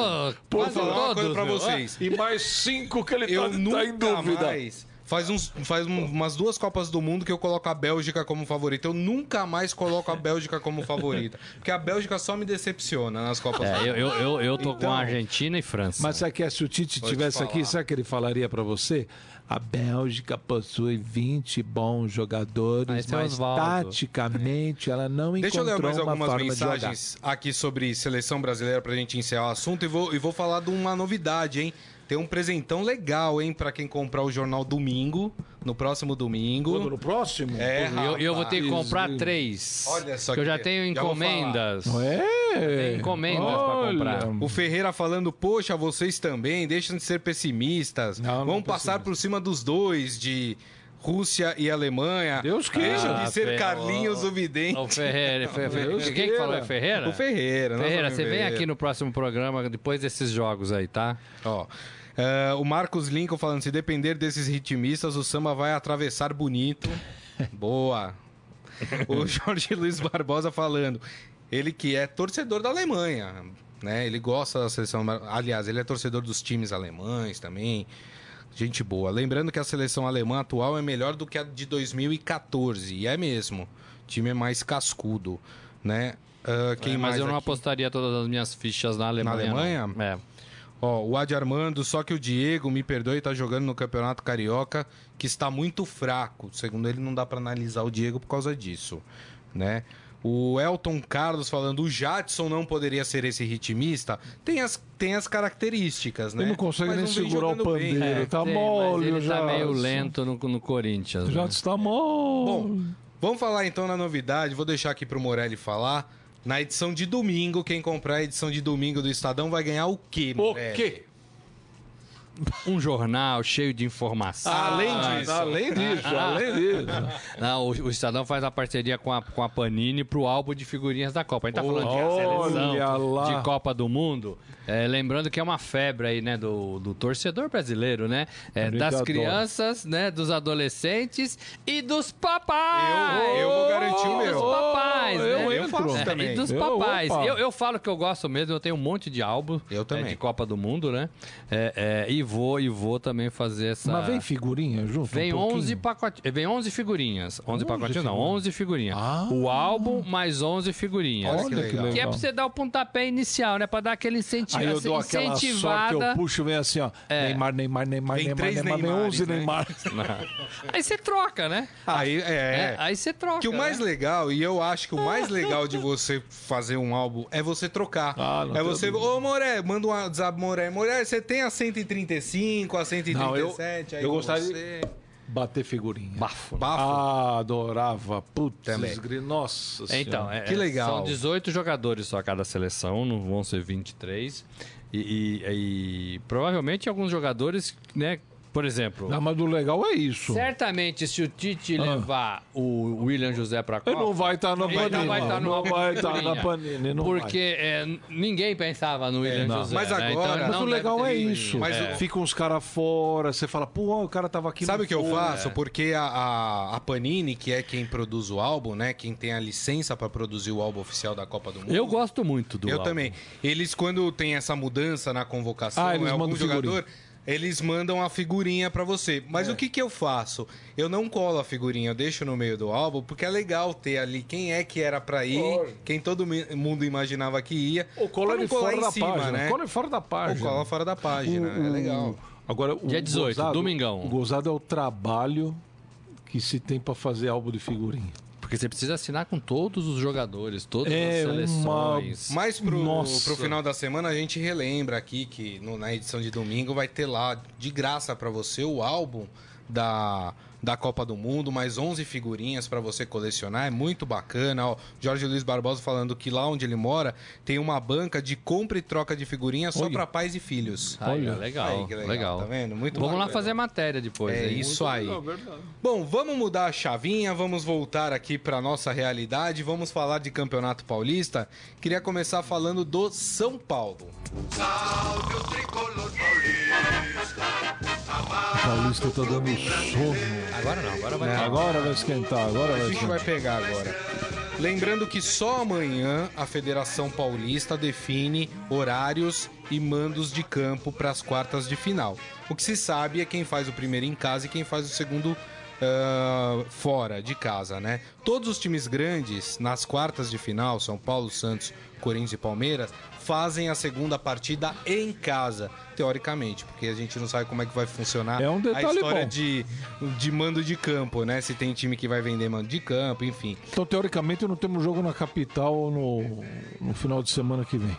Falou, falar uma coisa pra vocês. E mais cinco que ele Eu tá, tá nunca em dúvida. mais... Faz, uns, faz um- umas duas Copas do Mundo que eu coloco a Bélgica como favorita. Eu nunca mais coloco a Bélgica como favorita. Porque a Bélgica só me decepciona nas Copas do É, Mundo. eu, eu, eu, eu tô Então- com a Argentina e França. Mas sabe que é, se o Tite Vou te tivesse aqui, falar. sabe que ele falaria pra você? A Bélgica possui 20 bons Ah, jogadores, esse é mas Osvaldo. taticamente ela não Deixa eu ler encontrou mais uma algumas forma de jogar. mensagens aqui sobre seleção brasileira pra gente encerrar o assunto e vou, e vou falar de uma novidade, hein? Tem um presentão legal, hein, pra quem comprar o jornal domingo, no próximo domingo. Quando no próximo? É, E eu, eu vou ter que comprar três. Olha só que eu que- já tenho já encomendas. Não é? Tem encomendas pra Olha. comprar. O Ferreira falando, poxa, vocês também, deixam de ser pessimistas. Não, não Vamos é passar por cima dos dois, de Rússia e Alemanha. Deus queira. Deixam de Ah, ser Fer- Carlinhos o Vidente. O Ferreira. Fe- Fe- Deus Quem que falou? É Ferreira? O Ferreira. nosso Ferreira, você vem Ferreira. aqui no próximo programa depois desses jogos aí, tá? Ó, é, o Marcos Lincoln falando, se depender desses ritmistas, o samba vai atravessar bonito. Boa. O Jorge Luiz Barbosa falando, ele que é torcedor da Alemanha, né? Ele gosta da seleção, aliás, ele é torcedor dos times alemães também. Gente boa. Lembrando que a seleção alemã atual é melhor do que a de 2014, e é mesmo. O time é mais cascudo, né? Ah, quem É, mas mais eu não aqui? apostaria todas as minhas fichas na Alemanha. Alemanha? não. É. Ó, o Adi Armando, só que o Diego, me perdoe, tá jogando no Campeonato Carioca, que está muito fraco. Segundo ele, não dá para analisar o Diego por causa disso, né? O Elton Carlos falando, o Jadson não poderia ser esse ritmista. Tem as, tem as características, né? Ele não consegue Mas nem segurar o pandeiro. É. Tá Sim, mole, mas ele já. tá meio lento no, no Corinthians. Já né? está mole. Bom, vamos falar então na novidade. Vou deixar aqui pro Morelli falar. Na edição de domingo, quem comprar a edição de domingo do Estadão vai ganhar o quê, o Morelli? quê? Um jornal cheio de informação. Além Ah, disso. Além disso, além disso. Não, o, o Estadão faz a parceria com a, com a Panini pro álbum de figurinhas da Copa. A gente tá falando de seleção lá. de Copa do Mundo. É, lembrando que é uma febre aí, né, do, do torcedor brasileiro, né? É, das adora. crianças, né, dos adolescentes e dos papais. Eu- eu vou garantir o Dos meu. papais, Eu né? Eu faço É, também. E dos Eu, papais. Eu, eu falo que eu gosto mesmo, eu tenho um monte de álbum Eu é, também. de Copa do Mundo, né? É, é, e vou e vou também fazer essa. Mas vem figurinha junto? Vem um pouquinho? 11 pacotinhos. Vem 11 figurinhas. 11 pacotinhos não, figurinhas. 11 figurinhas. Ah. O álbum mais 11 figurinhas. Olha que legal. Que é pra você dar o pontapé inicial, né? Pra dar aquele incentivo. Aí eu dou aquela sorte eu puxo, vem assim, ó. É. Neymar, Neymar, Neymar, Vem Neymar, três Neymar, vem Neymares, 11 né? Neymar. Aí você troca, né? Aí, É, é. aí você troca. Que o mais né? legal, e eu acho que o mais legal de você fazer um álbum é você trocar. Ah, não é você, dúvida. ô Moré, manda um WhatsApp, Moré. Moré, você tem a 135, a 137, Não, eu- aí eu gostaria- você... Bater figurinha. Bafo. Bafo. Ah, adorava. Putz, Também. gri- nossa Então, senhora. é, Que legal. São 18 jogadores só cada seleção, não vão ser 23. E, e- e provavelmente alguns jogadores, né? Por exemplo, Não, mas o legal é isso. certamente se o Tite Ah. levar o William José pra Ele Copa... não vai estar na Ele Panini. não vai estar no não vai estar figurinha. na Panini. Não Porque é, ninguém pensava no William não. José. Mas né? agora- Então, Mas o legal é isso. Mas É. o- Fica uns caras fora, você fala, pô, o cara tava aqui Sabe o que eu faço? Porque a, a, a Panini, que é quem produz o álbum, né? Quem tem a licença pra produzir o álbum oficial da Copa do Mundo. Eu gosto muito do Eu álbum. também. Eles, quando tem essa mudança na convocação, Ah, eles é algum figurinha. jogador, eles mandam a figurinha pra você. Mas o que que eu faço? Eu não colo a figurinha, eu deixo no meio do álbum, porque é legal ter ali quem é que era pra ir, Lógico. quem todo mundo imaginava que ia. Ou cola ele fora da cima, página. né? Cola ele fora da Ou página. cola fora da página, O- é legal. Agora, o Dia 18, gozado- domingão. O gozado é o trabalho que se tem pra fazer álbum de figurinha. Porque você precisa assinar com todos os jogadores, todas É as uma- seleções. Mas pro, Nossa. pro final da semana a gente relembra aqui que no- na edição de domingo vai ter lá de graça pra você o álbum da, da Copa do Mundo, mais 11 figurinhas pra você colecionar, é muito bacana. Ó, Jorge Luiz Barbosa falando que lá onde ele mora tem uma banca de compra e troca de figurinhas só pra pais e filhos. Aí, Olha. legal, Aí, que legal, Tá vendo? Muito Vamos lá bacana. fazer matéria depois. É hein? isso aí. Bom, vamos mudar a chavinha, vamos voltar aqui para nossa realidade, vamos falar de Campeonato Paulista. Queria começar falando do São Paulo. O Paulista tá dando sono. Agora não, agora vai. Agora vai esquentar, agora vai bicho vai esquentar. pegar agora. Lembrando que só amanhã a Federação Paulista define horários e mandos de campo para as quartas de final. O que se sabe é quem faz o primeiro em casa e quem faz o segundo ah, fora de casa, né? Todos os times grandes nas quartas de final, São Paulo, Santos, Corinthians e Palmeiras, fazem a segunda partida em casa, teoricamente, porque a gente não sabe como é que vai funcionar É um a detalhe história bom. de, de mando de campo, né? Se tem time que vai vender mando de campo, enfim. Então, teoricamente, não temos jogo na capital no, no final de semana que vem.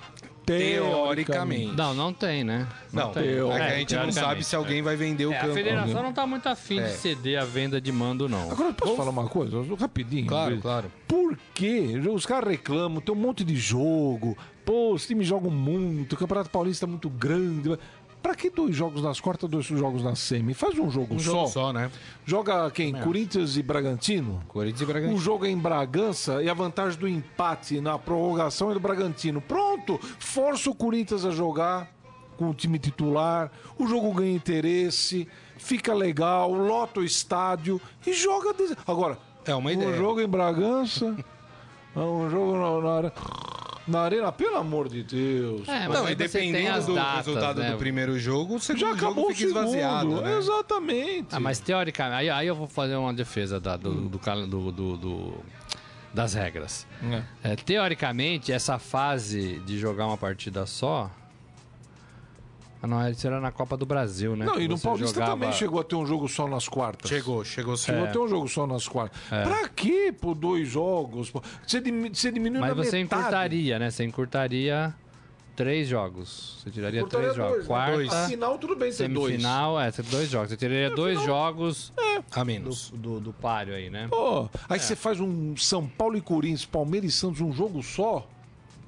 Teoricamente. Não, não tem, né? Não, tem. eu- é que a É, gente não sabe se alguém vai vender o É, a campo. federação não tá muito afim É. de ceder a venda de mando, não. Agora, posso falar uma coisa? Rapidinho. Claro, claro. Por quê? Os caras reclamam, tem um monte de jogo. Pô, os times jogam muito, o Campeonato Paulista é muito grande. Pra que dois jogos nas quartas, dois jogos na semi? Faz um jogo Um só. jogo só, né? Joga quem? Corinthians e Bragantino? Corinthians e Bragantino. jogo é em Bragança e a vantagem do empate na prorrogação é do Bragantino. Pronto! Força o Corinthians a jogar com o time titular, o jogo ganha interesse, fica legal, lota o estádio e joga. Agora, É uma um ideia. jogo em Bragança, um jogo na, are- na Arena, pelo amor de Deus. É, mas Não, aí e você dependendo do datas, resultado né? do primeiro jogo, o segundo Já jogo acabou o fica esvaziado, segundo. né? Exatamente. Ah, mas teoricamente, aí, aí eu vou fazer uma defesa da- do, do- do- do- das regras. É. É, teoricamente, essa fase de jogar uma partida só. Ah, não, isso era na Copa do Brasil, né? Não, e no Paulista jogava- também chegou a ter um jogo só nas quartas. Chegou, chegou sim. Chegou a ter um jogo só nas quartas. Pra quê, pô, dois jogos? pô? Você, dimi- você diminui Mas na você metade. encurtaria, né? Você encurtaria três jogos. Você tiraria três jogos. dois, né? Quarta, Dois. Final, tudo bem ter dois. semifinal, é, você dois jogos. Você tiraria dois jogos A do, menos. do, do páreo aí, né? Pô, aí É. você faz um São Paulo e Corinthians, Palmeiras e Santos, um jogo só.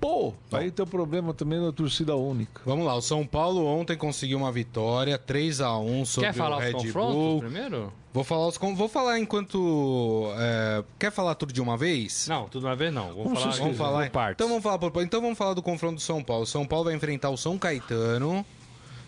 Pô, aí tem o problema também da torcida única. Vamos lá, o São Paulo ontem conseguiu uma vitória, 3 a 1 sobre Quer falar o os Red confrontos Bull. primeiro? Vou falar os vou falar enquanto é, quer falar tudo de uma vez? Não, tudo uma vez não. Vamos falar, Vamos falar. por partes. Então vamos falar por Então vamos falar do confronto do São Paulo. São Paulo vai enfrentar o São Caetano,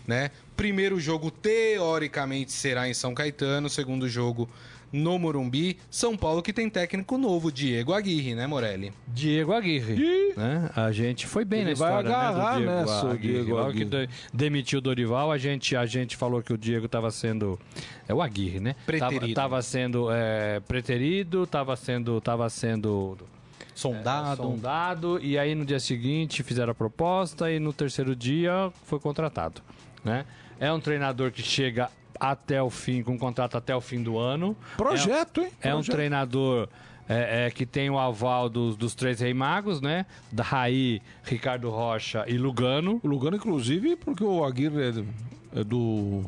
né? Primeiro jogo teoricamente será em São Caetano, segundo jogo no Morumbi. São Paulo que tem técnico novo, Diego Aguirre, né, Morelli? Diego Aguirre. Ih. Né? A gente foi bem Ele na vai história agarrar né, do Diego o Aguirre. Diego que Aguirre. de- demitiu o Dorival, a gente, a gente falou que o Diego estava sendo... É o Aguirre, né? Preterido. Estava sendo é, preterido, estava sendo... Tava sendo Sondado. sondado e aí no dia seguinte fizeram a proposta e no terceiro dia foi contratado, né? É um treinador que chega até o fim, com contrato até o fim do ano. Projeto, hein? É um treinador é, é, que tem o aval dos, dos três rei magos, né? Da Raí, Ricardo Rocha e Lugano. O Lugano, inclusive, porque o Aguirre é do, é do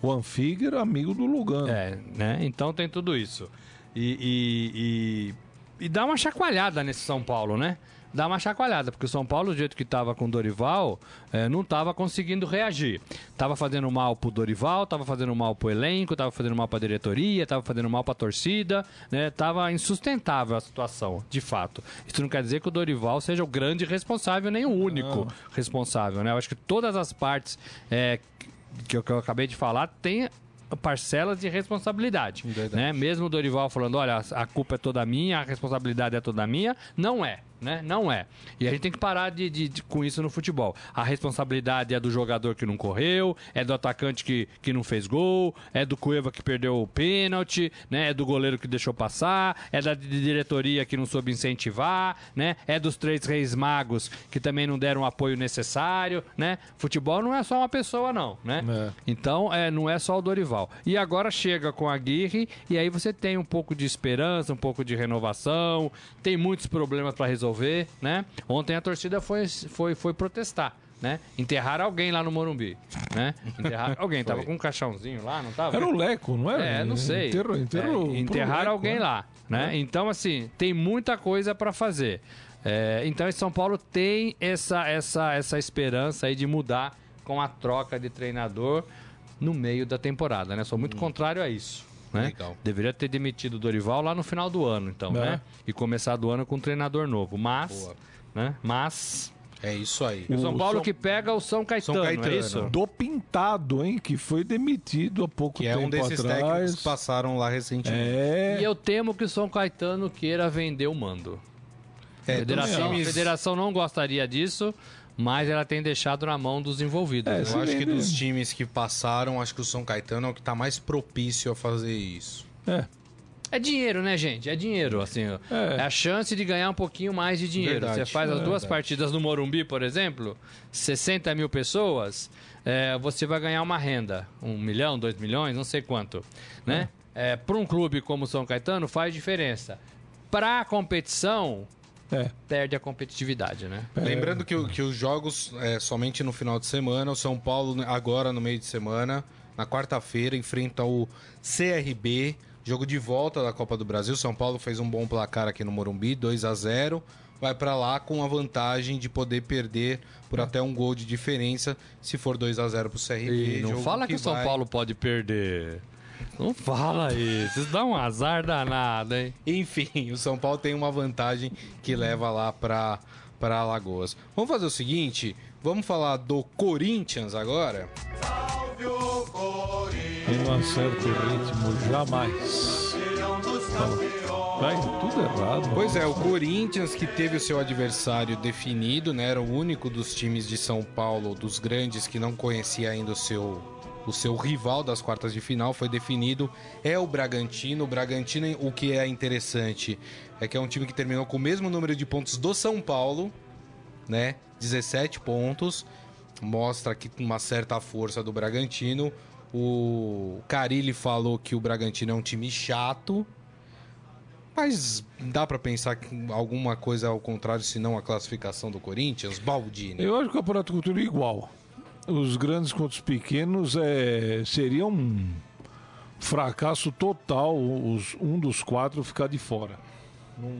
Juan Figuer, amigo do Lugano. É, né? Então tem tudo isso. E, e, e, e dá uma chacoalhada nesse São Paulo, né? Dar uma chacoalhada, porque o São Paulo, do jeito que estava com o Dorival, é, não estava conseguindo reagir. Tava fazendo mal pro Dorival, tava fazendo mal pro elenco, tava fazendo mal pra diretoria, tava fazendo mal pra torcida, né? Tava insustentável a situação, de fato. Isso não quer dizer que o Dorival seja o grande responsável, nem o único responsável, né? Eu acho que todas as partes é, que, eu, que eu acabei de falar têm parcelas de responsabilidade, né? Mesmo o Dorival falando, olha, a culpa é toda minha, a responsabilidade é toda minha, não é né? Não é. E a gente tem que parar de, de, de, com isso no futebol. A responsabilidade é do jogador que não correu, é do atacante que, que não fez gol, é do Cueva que perdeu o pênalti, né? É do goleiro que deixou passar, é da diretoria que não soube incentivar, né? É dos três reis magos que também não deram o apoio necessário, né? Futebol não é só uma pessoa, não, né? É. Então, é, não é só o Dorival. E agora chega com a Aguirre e aí você tem um pouco de esperança, um pouco de renovação, tem muitos problemas para resolver resolver, né? Ontem a torcida foi, foi, foi protestar. Né? Enterrar alguém lá no Morumbi, né? Enterrar alguém, tava com um caixãozinho lá, não tava? Era o Leco, não era? É, não sei. Enterro, enterro, é, enterrar alguém né? lá, né? É. Então, assim, tem muita coisa para fazer. É, então, São Paulo tem essa, essa, essa esperança aí de mudar com a troca de treinador no meio da temporada, né? Sou muito hum. contrário a isso. Né? Legal. Deveria ter demitido o Dorival lá no final do ano, então, é. né? E começado o ano com um treinador novo. Mas, Boa. né? Mas é isso aí. O São Paulo São... que pega o São Caetano, São Caetano, é isso? Do Pintado, hein? Que foi demitido há pouco que tempo atrás. Que é um desses atrás. técnicos que passaram lá recentemente. É... E eu temo que o São Caetano queira vender o mando. É, a federação, a federação não gostaria disso, mas ela tem deixado na mão dos envolvidos. É, né? Eu acho que dos times que passaram, acho que o São Caetano é o que está mais propício a fazer isso. É. É dinheiro, né, gente? É dinheiro, assim. É, é a chance de ganhar um pouquinho mais de dinheiro. Verdade, você faz as duas verdade. partidas no Morumbi, por exemplo, 60 mil pessoas, é, você vai ganhar uma renda. Um milhão, dois milhões, não sei quanto. Né? É. Para um clube como o São Caetano, faz diferença. Para a competição, é. perde a competitividade, né? É. Lembrando que, que os jogos é somente no final de semana, o São Paulo agora no meio de semana, na quarta-feira, enfrenta o CRB, jogo de volta da Copa do Brasil. São Paulo fez um bom placar aqui no Morumbi, 2 a 0 vai para lá com a vantagem de poder perder por até um gol de diferença se for 2 a 0 pro CRB. E não fala que o São vai... Paulo pode perder. Não fala isso, isso dá um azar danado, hein? Enfim, o São Paulo tem uma vantagem que leva lá para para Alagoas. Vamos fazer o seguinte, vamos falar do Corinthians agora? Salve o Corinthians! Em um certo ritmo, jamais. Vai tudo errado. Pois é, o Corinthians que teve o seu adversário definido, né? Era o único dos times de São Paulo, dos grandes, que não conhecia ainda o seu o seu rival das quartas de final foi definido é o Bragantino. O Bragantino, o que é interessante é que é um time que terminou com o mesmo número de pontos do São Paulo, né? 17 pontos. Mostra aqui uma certa força do Bragantino. O Carilli falou que o Bragantino é um time chato, mas dá para pensar que alguma coisa ao contrário, se não a classificação do Corinthians, Baldini. Eu acho que o Campeonato Cultura é igual os grandes contra os pequenos é, seria um fracasso total os, um dos quatro ficar de fora. Não,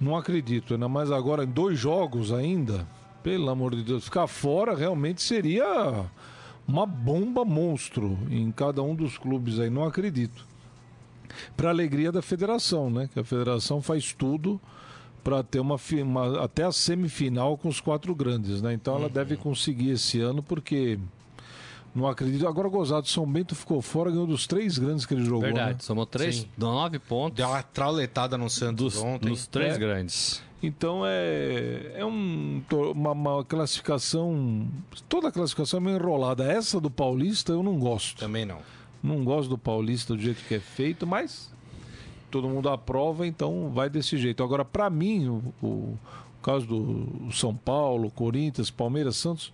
não acredito, ainda mais agora em dois jogos ainda. Pelo amor de Deus, ficar fora realmente seria uma bomba monstro em cada um dos clubes aí, não acredito. Para alegria da federação, né? Que a federação faz tudo para ter uma, uma, até a semifinal com os quatro grandes, né? Então ela uhum. deve conseguir esse ano porque não acredito. Agora Gozado São Bento ficou fora, ganhou dos três grandes que ele jogou. Verdade, né? somou três, Sim. nove pontos. Deu uma trauletada no Santos dos, ontem. Dos três é. grandes. Então é, é um, uma, uma, classificação. Toda a classificação é meio enrolada. Essa do Paulista eu não gosto. Também não. Não gosto do Paulista do jeito que é feito, mas todo mundo aprova, então vai desse jeito. Agora, para mim, o, o, caso do São Paulo, Corinthians, Palmeiras, Santos,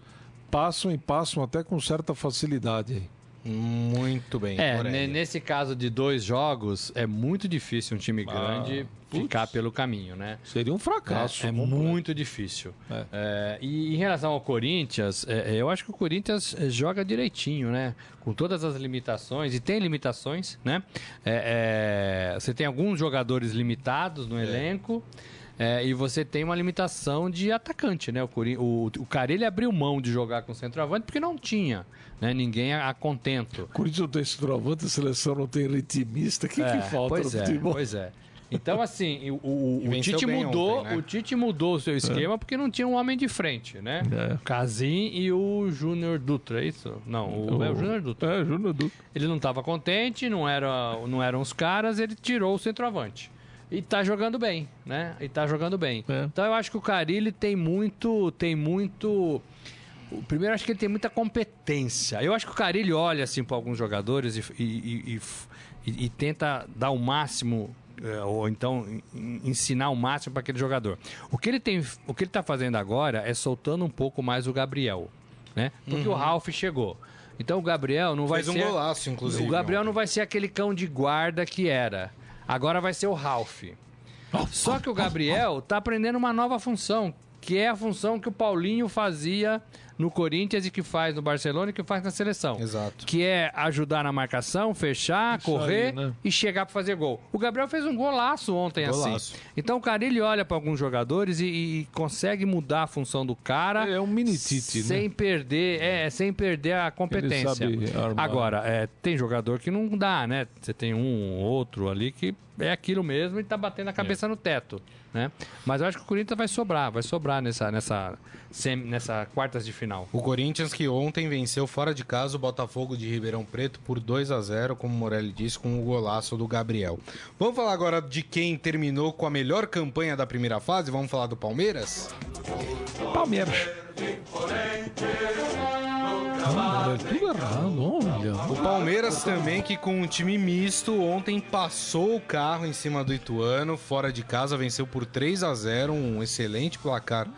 passam e passam até com certa facilidade aí. Muito bem. É, nesse caso de dois jogos, é muito difícil um time ah, grande putz, ficar pelo caminho, né? Seria um fracasso. É, é muito difícil. É. É, e em relação ao Corinthians, é, é, eu acho que o Corinthians é, joga direitinho, né? Com todas as limitações, e tem limitações, né? você tem alguns jogadores limitados no elenco. É, e você tem uma limitação de atacante, né? O, Cori- o, o Carilli abriu mão de jogar com centroavante porque não tinha, né? Ninguém a, a contento. Corinthians não tem centroavante, a seleção não tem ritmista. O que, É, que falta pois no é, futebol? Pois é. Então, assim, o, o, o Tite mudou, ontem, né? o Tite mudou o seu esquema porque não tinha um homem de frente, né? É. O Casim e o Júnior Dutra, é isso? Não, o, é o Júnior Dutra. É, Júnior Dutra. Ele não estava contente, não, era, não eram os caras, ele tirou o centroavante. E tá jogando bem, né? E tá jogando bem. É. Então eu acho que o Carilli tem muito. Tem muito. o Primeiro, eu acho que ele tem muita competência. Eu acho que o Carilli olha assim para alguns jogadores e, e- e- e- e tenta dar o máximo, eh, ou então en- ensinar o máximo para aquele jogador. O que ele tem, o que ele tá fazendo agora é soltando um pouco mais o Gabriel, né? Porque o Ralf chegou. Então o Gabriel não vai Fez um ser golaço, inclusive. o Gabriel não vai ser aquele cão de guarda que era. Agora vai ser o Ralph. Só que o Gabriel tá aprendendo uma nova função, que é a função que o Paulinho fazia no Corinthians e que faz no Barcelona e que faz na seleção. Exato. Que é ajudar na marcação, fechar, Isso correr aí, né? e chegar para fazer gol. O Gabriel fez um golaço ontem Golaço. assim. Então o cara ele olha para alguns jogadores e, e consegue mudar a função do cara. É um mini Tite, né? sem perder, é, sem perder a competência. Agora, é, tem jogador que não dá, né? Você tem um outro ali que é aquilo mesmo e tá batendo a cabeça no teto, né? Mas eu acho que o Corinthians vai sobrar, vai sobrar nessa nessa sem- nessa quartas de final. O Corinthians que ontem venceu fora de casa o Botafogo de Ribeirão Preto por 2 a 0 como o Morelli disse, com o golaço do Gabriel. Vamos falar agora de quem terminou com a melhor campanha da primeira fase? Vamos falar do Palmeiras? Palmeiras. Tudo errado, olha. O Palmeiras também que com um time misto ontem passou o carro em cima do Ituano, fora de casa venceu por 3 a 0, um excelente placar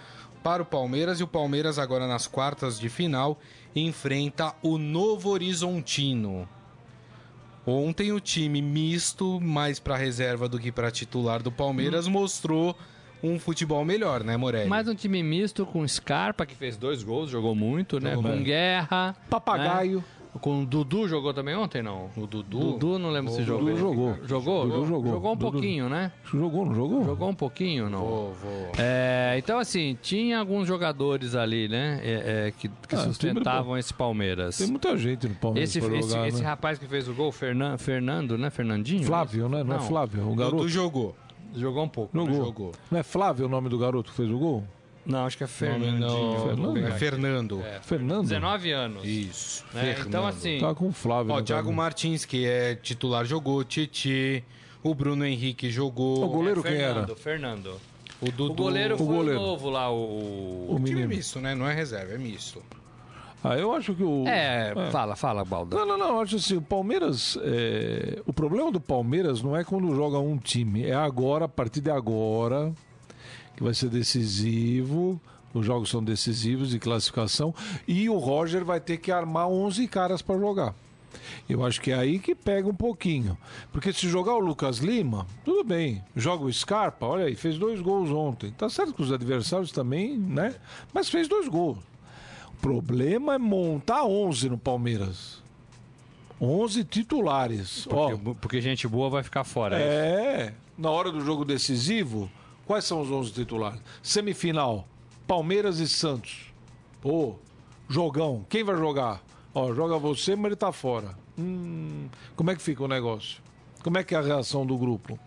para o Palmeiras e o Palmeiras agora nas quartas de final enfrenta o Novo Horizontino. Ontem o time misto, mais para reserva do que para titular do Palmeiras, mostrou um futebol melhor, né, Morelli? Mais um time misto com Scarpa, que fez dois gols, jogou muito, né? Com. Guerra. Papagaio. né? Com o Dudu jogou também ontem, não? O Dudu, Dudu, não lembro se O jogou. Dudu jogou. Jogou? Dudu jogou. Jogou um Dudu- pouquinho, né? Jogou, não jogou? Jogou um pouquinho, não? Vou, vou. É, então, assim, tinha alguns jogadores ali, né? é, é, que, que Ah, sustentavam esse Palmeiras. Tem muita gente no Palmeiras Esse, esse, jogar, esse né? rapaz que fez o gol, Fernan, Fernando, né? Fernandinho? Flávio, né? Não, é Flávio, o garoto. Dudu jogou. Jogou um pouco. Jogou. jogou. Não é Flávio o nome do garoto que fez o gol? Não, acho que é Fernandinho. não, Fernando? É Fernando. Fernando? 19 anos. Isso. né? Fernando. Então, assim, Tá com o Flávio. Ó, no Thiago. Martins, que é titular, jogou. Titi. O Bruno Henrique jogou. O goleiro quem Fernando, era? Fernando. O Dudu. O goleiro O foi goleiro. o novo lá, o... O Time menino. misto, né? Não é reserva, é misto. Ah, eu acho que o. É, fala, fala, Balda. Não, não, não. Eu acho assim, o Palmeiras. é, O problema do Palmeiras não é quando joga um time, é agora, a partir de agora, que vai ser decisivo. Os jogos são decisivos de classificação. E o Roger vai ter que armar 11 caras para jogar. Eu acho que é aí que pega um pouquinho. Porque se jogar o Lucas Lima, tudo bem. Joga o Scarpa, olha aí, fez dois gols ontem. Tá certo que os adversários também, né? Mas fez dois gols. O problema é montar 11 no Palmeiras. 11 titulares. Porque, porque gente boa vai ficar fora. é, na hora do jogo decisivo, quais são os 11 titulares? Semifinal, Palmeiras e Santos. Pô, jogão. Quem vai jogar? Ó, joga você, mas ele tá fora. Hum, como é que fica o negócio? Como é que é a reação do grupo?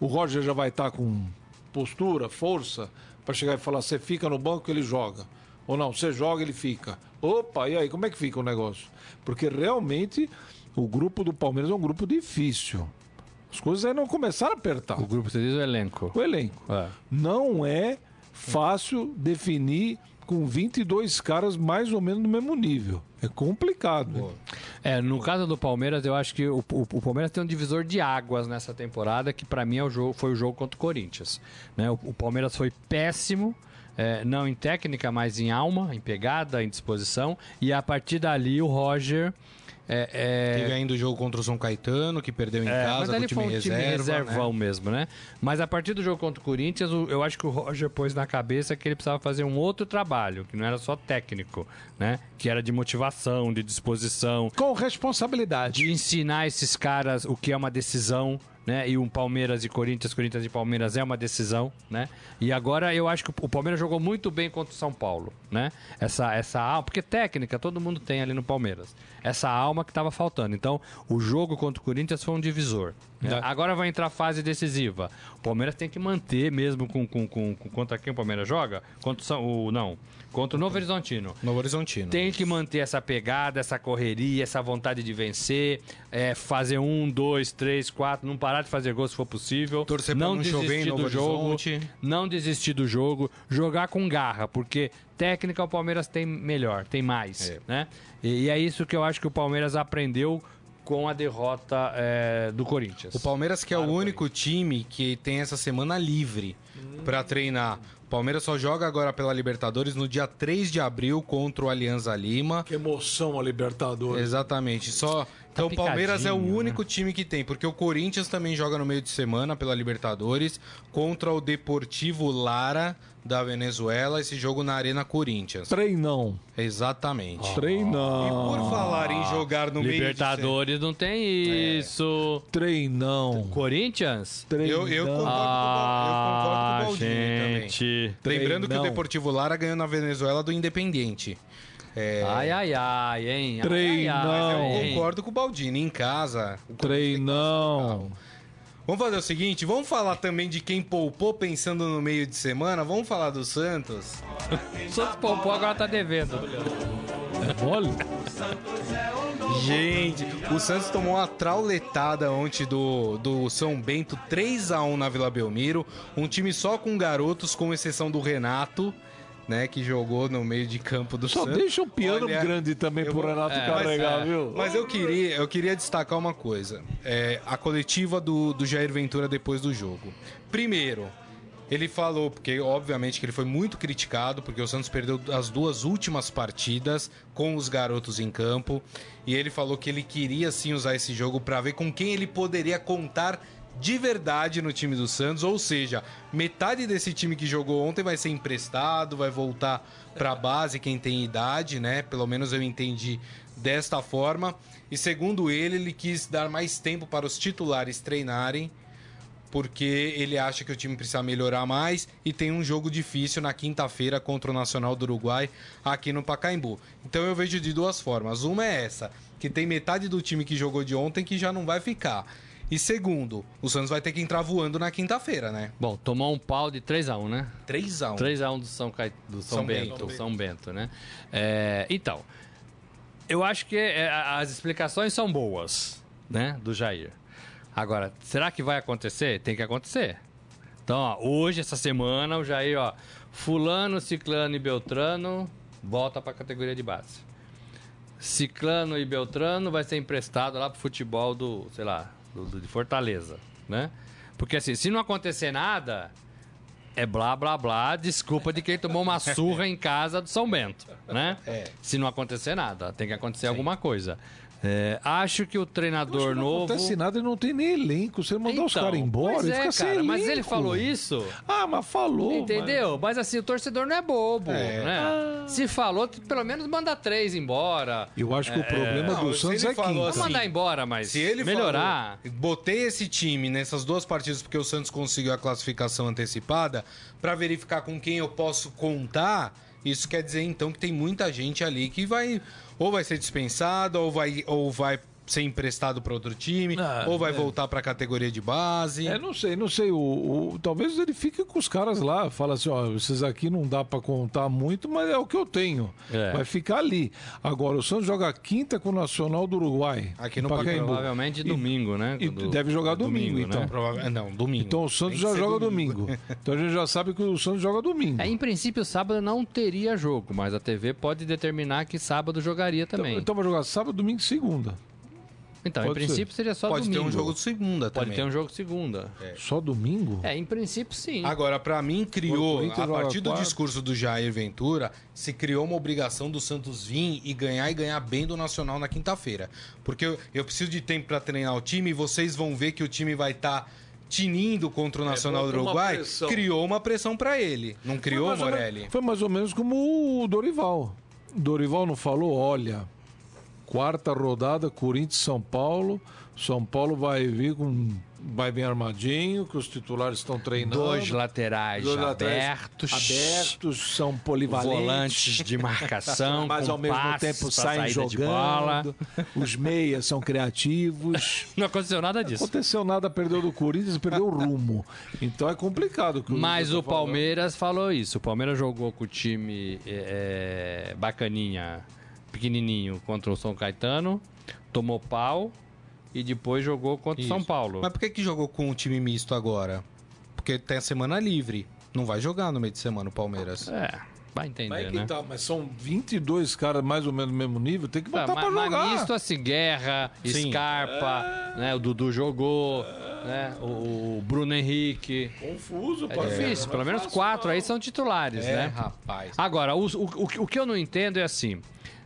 O Roger já vai estar com postura, força, para chegar e falar: você fica no banco, ele joga. Ou não, você joga, ele fica. Opa, e aí, como é que fica o negócio? Porque realmente o grupo do Palmeiras é um grupo difícil. As coisas aí não começaram a apertar. O grupo, você diz o elenco. O elenco. É. Não é fácil definir com 22 caras mais ou menos no mesmo nível. É complicado. É, no caso do Palmeiras, eu acho que o, o- o Palmeiras tem um divisor de águas nessa temporada, que pra mim é o jogo, foi o jogo contra o Corinthians. Né? O, o Palmeiras foi péssimo, é, não em técnica, mas em alma, em pegada, em disposição. E a partir dali o Roger. É, é, Teve ainda o jogo contra o São Caetano, que perdeu em é, casa mas com o time foi um time reserva. reservão né? mesmo, né? Mas a partir do jogo contra o Corinthians, eu acho que o Roger pôs na cabeça que ele precisava fazer um outro trabalho, que não era só técnico, né? Que era de motivação, de disposição, Com responsabilidade. de ensinar esses caras o que é uma decisão, né? E um Palmeiras e Corinthians, Corinthians e Palmeiras é uma decisão, né? E agora eu acho que o Palmeiras jogou muito bem contra o São Paulo, né? Essa, essa alma, porque técnica todo mundo tem ali no Palmeiras. Essa alma que estava faltando. Então, o jogo contra o Corinthians foi um divisor. né? Agora vai entrar a fase decisiva. O Palmeiras tem que manter mesmo com, com, com, com contra quem o Palmeiras joga? Contra o, São- o não, contra o Novo Horizontino. Novo Horizontino. Tem que manter essa pegada, essa correria, essa vontade de vencer, é, fazer um, dois, três, quatro, não parar de fazer gol se for possível. Torcer não em desistir do jogo, Horizonte. não desistir do jogo, jogar com garra, porque técnica o Palmeiras tem melhor, tem mais, É. né? E, e é isso que eu acho que o Palmeiras aprendeu com a derrota é, do Corinthians. O Palmeiras que é o único time que tem essa semana livre pra treinar. O Palmeiras só joga agora pela Libertadores no dia 3 de abril contra o Alianza Lima. Que emoção a Libertadores. Exatamente. Só então o Palmeiras é o picadinho, único time que tem, porque o Corinthians também joga no meio de semana pela Libertadores contra o Deportivo Lara da Venezuela, esse jogo na Arena Corinthians. Treinão. Exatamente. E Treinão. por falar em jogar no meio de Libertadores não tem isso. Treinão. Corinthians? semana. Eu, eu concordo, com, o Bal- eu concordo com o Baldini também. Ah, gente. Lembrando que o Treinão. Deportivo Lara ganhou na Venezuela do Independiente. É, Ai, ai, ai, hein? Ai, Treinão. ai, ai, eu hein? concordo com o Baldini. Em casa, o Treinão. Vamos fazer o seguinte, vamos falar também de quem poupou pensando no meio de semana. Vamos falar do Santos. O Santos poupou, agora tá devendo. É mole? Gente, o Santos tomou uma trauletada ontem do, do São Bento 3 a 1 na Vila Belmiro. Um time só com garotos, com exceção do Renato, né, que jogou no meio de campo do Só Santos. deixa o piano Olha, grande também eu pro Renato é, carregar, mas, é. viu? Mas eu queria, eu queria destacar uma coisa. É, a coletiva do, do Jair Ventura depois do jogo. Primeiro, ele falou, porque obviamente que ele foi muito criticado, porque o Santos perdeu as duas últimas partidas com os garotos em campo. E ele falou que ele queria sim usar esse jogo para ver com quem ele poderia contar de verdade no time do Santos, ou seja, metade desse time que jogou ontem vai ser emprestado, vai voltar para a base quem tem idade, né? Pelo menos eu entendi desta forma. E segundo ele, ele quis dar mais tempo para os titulares treinarem, porque ele acha que o time precisa melhorar mais e tem um jogo difícil na quinta-feira contra o Nacional do Uruguai aqui no Pacaembu. Então eu vejo de duas formas. Uma é essa, que tem metade do time que jogou de ontem que já não vai ficar. E segundo, o Santos vai ter que entrar voando na quinta-feira, né? Bom, tomou um pau de 3x1, né? 3x1. 3x1 do São, Cai... do São, São Bento, Bento. São Bento, né? É, então, eu acho que é, as explicações são boas, né? Do Jair. Agora, será que vai acontecer? Tem que acontecer. Então, ó, hoje, essa semana, o Jair, ó, fulano, ciclano e beltrano volta para a categoria de base. Ciclano e Beltrano vai ser emprestado lá pro futebol do, sei lá, do, do- de Fortaleza, né? Porque assim, se não acontecer nada, é blá blá blá, desculpa de quem tomou uma surra em casa do São Bento, né? É. Se não acontecer nada, tem que acontecer alguma coisa. É, acho que o treinador não novo. acontece nada e não tem nem elenco. Você mandar os caras embora pois é, fica sem cara, mas ele falou isso. Ah, mas falou. Entendeu? Mas assim, o torcedor não é bobo, É. né? Se falou, pelo menos manda três embora. Eu acho que o problema Não, do Santos ele é. Não assim, mandar embora, mas Se ele melhorar. falou, botei esse time nessas duas partidas porque o Santos conseguiu a classificação antecipada pra verificar com quem eu posso contar. Isso quer dizer então que tem muita gente ali que vai ou vai ser dispensada ou vai ou vai ser emprestado para outro time Ah, ou vai é. voltar pra categoria de base. É, não sei, não sei. O, o- talvez ele fique com os caras lá. Fala assim: ó, esses aqui não dá pra contar muito, mas é o que eu tenho. É. Vai ficar ali. Agora, o Santos joga quinta com o Nacional do Uruguai. Aqui no Pacaembu. Provavelmente domingo, né? e Do- deve jogar do domingo, então. né? Prova- Não, domingo. Então o Santos já joga domingo. Então a gente já sabe que o Santos joga domingo. É, em princípio, sábado não teria jogo, mas a TV pode determinar que sábado jogaria também. Então vai jogar sábado, domingo e segunda. Então, em pode ser. princípio, seria só Pode domingo. ter um jogo de segunda Pode também. ter um jogo segunda. Só domingo? É, em princípio, sim. Agora, pra mim, criou, a partir do discurso do Jair Ventura, se criou uma obrigação do Santos vir e ganhar e ganhar bem do Nacional na quinta-feira. Porque eu, eu preciso de tempo pra treinar o time e vocês vão ver que o time vai estar tinindo contra o Nacional do bota uma Uruguai. pressão. Criou uma pressão pra ele. Não criou, mais ou menos- Morelli? foi mais ou menos como o Dorival. O Dorival não falou, olha, Quarta rodada, Corinthians São Paulo. São Paulo vai vir com vai bem armadinho, que os titulares estão treinando. Dois laterais Dois abertos. abertos, são polivalentes. Volantes de marcação. Mas ao mesmo passe tempo saem jogando. Os meias são criativos. Não aconteceu nada disso. Aconteceu nada, perdeu do Corinthians, perdeu o rumo. Então é complicado. que Mas o tá falando. Palmeiras falou isso. O Palmeiras jogou com o time é, bacaninha, pequenininho, contra o São Caetano, tomou pau e depois jogou contra o. São Paulo. Mas por que, que jogou com o time misto agora? Porque tem a semana livre. Não vai jogar no meio de semana o Palmeiras. É, vai entender, Mas, é que né? tá, mas são 22 caras mais ou menos do mesmo nível, tem que Tá, botar mas, pra mas jogar. misto assim, Guerra, Sim. Scarpa, né? O Dudu jogou, né? O, Bruno Henrique. Confuso, É difícil, não pelo é menos quatro não. aí são titulares, É, né? rapaz. Agora, o, o, o que eu não entendo é assim: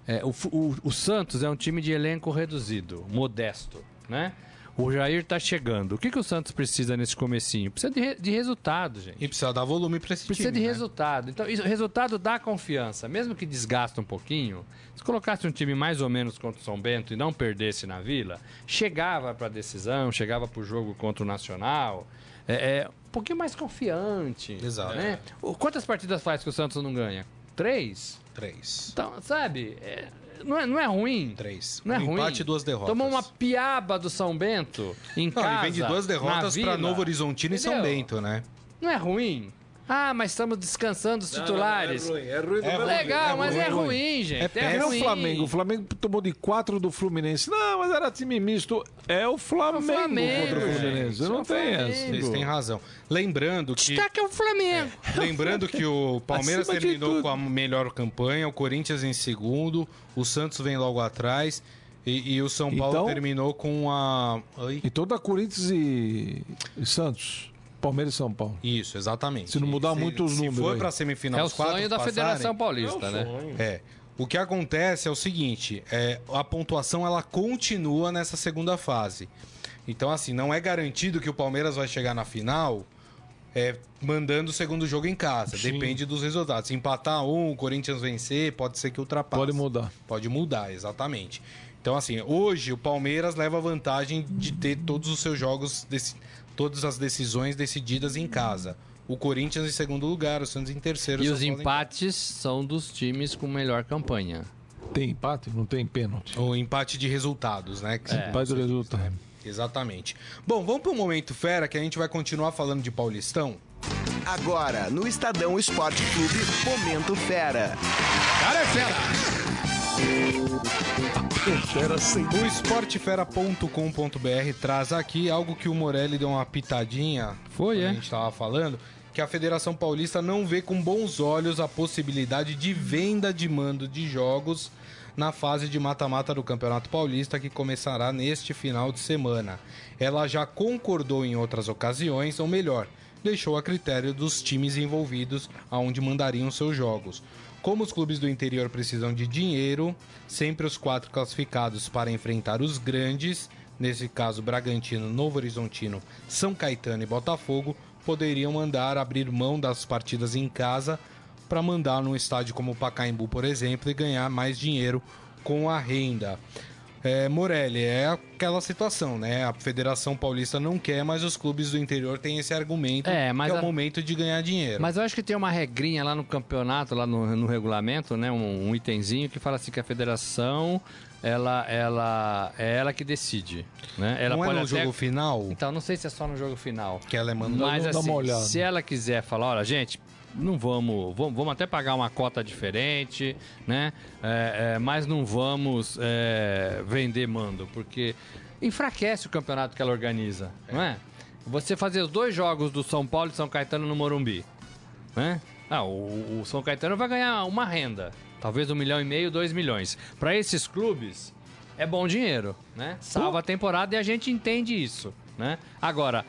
é, o, o, o Santos é um time de elenco reduzido, modesto, né? O Jair tá chegando. O que, que o Santos precisa nesse comecinho? Precisa de, re- de resultado, gente. E precisa dar volume pra esse Precisa time, de né? resultado. Então, isso, resultado dá confiança. Mesmo que desgasta um pouquinho, se colocasse um time mais ou menos contra o São Bento e não perdesse na Vila, chegava para decisão, chegava para o jogo contra o Nacional, é, é, um pouquinho mais confiante. Exato. Né? Quantas partidas faz que o Santos não ganha? Três? Três. Então, sabe, é, não, é, não é ruim. Três. Não é um ruim. empate e duas derrotas. Tomou uma piaba do São Bento em Não, casa. ele vem de duas derrotas pra Novo Horizontino e São Entendeu? Bento, né? Não é ruim? Ah, mas estamos descansando os titulares. Não, não, é ruim, é ruim É. Legal, É mas é é ruim. ruim, gente. É É, É ruim. o Flamengo. O Flamengo tomou de 4 do Fluminense. Não, mas era time misto. É o Flamengo, Flamengo, contra o. Fluminense. É Não o tem Flamengo. essa. Vocês têm razão. Lembrando que, Destaque é o Flamengo. lembrando que o Palmeiras Acima terminou com a melhor campanha, o Corinthians em segundo, o Santos vem logo atrás e, e o São Paulo Então- terminou com a. Oi? Então dá Corinthians e, e Santos. Palmeiras e São Paulo. Isso, exatamente. Se não mudar muito os se números for aí. pra semifinal É o sonho da passarem, Federação Paulista, né? É. O que acontece é o seguinte, é, a pontuação ela continua nessa segunda fase. Então, assim, não é garantido que o Palmeiras vai chegar na final é, mandando o segundo jogo em casa. Sim. Depende dos resultados. Se empatar um, o Corinthians vencer, pode ser que ultrapasse. Pode mudar. Pode mudar, exatamente. Então, assim, hoje o Palmeiras leva a vantagem de ter todos os seus jogos, deci- todas as decisões decididas em casa. O Corinthians em segundo lugar, o Santos em terceiro. E os empates são dos times com melhor campanha. Tem empate? Não tem pênalti. O empate de resultados, né? Que Empate do resultado. Exatamente. Bom, vamos para o Momento Fera, que a gente vai continuar falando de Paulistão. Agora, no Estadão Esporte Clube, Momento Fera. O esportefera.com.br traz aqui algo que o Morelli deu uma pitadinha. Foi, é? A gente estava falando que a Federação Paulista não vê com bons olhos a possibilidade de venda de mando de jogos na fase de mata-mata do Campeonato Paulista que começará neste final de semana. Ela já concordou em outras ocasiões, ou melhor, deixou a critério dos times envolvidos aonde mandariam seus jogos. Como os clubes do interior precisam de dinheiro, sempre os quatro classificados para enfrentar os grandes, nesse caso Bragantino, Novo Horizontino, São Caetano e Botafogo, poderiam mandar abrir mão das partidas em casa para mandar num estádio como o Pacaembu, por exemplo, e ganhar mais dinheiro com a renda. É, Morelli, é aquela situação, né? A Federação Paulista não quer, mas os clubes do interior têm esse argumento É, mas que é a- o momento de ganhar dinheiro. Mas eu acho que tem uma regrinha lá no campeonato, lá no, no regulamento, né? Um, um itemzinho que fala assim que a federação, ela, ela é ela que decide, né? Ela não é pode no até- jogo final Então, não sei se é só no jogo final. que ela é mandada. Mas assim, olhada. se ela quiser falar, olha, gente, não vamos, vamos, vamos até pagar uma cota diferente, né? É, é, mas não vamos é, vender mando, porque enfraquece o campeonato que ela organiza, não é? Você fazer os dois jogos do São Paulo e São Caetano no Morumbi, né? Ah, o, o São Caetano vai ganhar uma renda, talvez um milhão e meio, dois milhões. Para esses clubes é bom dinheiro, né? Salva a temporada e a gente entende isso, né? Agora,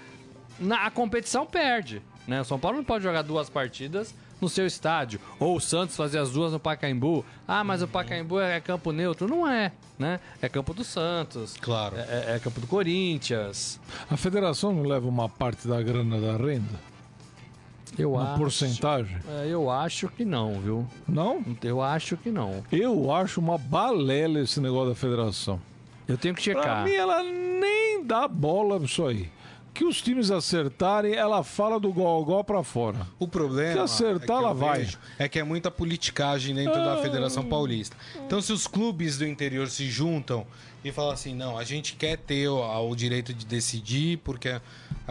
na, a competição perde, né? O São Paulo não pode jogar duas partidas no seu estádio. Ou o Santos fazer as duas no Pacaembu. Ah, mas o Pacaembu é campo neutro. Não é, né? É campo do Santos. Claro. É, é- é campo do Corinthians. A federação não leva uma parte da grana da renda? Eu Na acho. porcentagem? É, eu acho que não, viu? Não? Eu acho que não. Eu acho uma balela esse negócio da federação. Eu tenho que Pra checar. mim, ela nem dá bola pra isso aí. Que os times acertarem, ela fala do gol pra fora. O problema Se acertar, é que ela vai. é que é muita politicagem dentro da Federação Paulista. Então, se os clubes do interior se juntam e falam assim, não, a gente quer ter o, o direito de decidir porque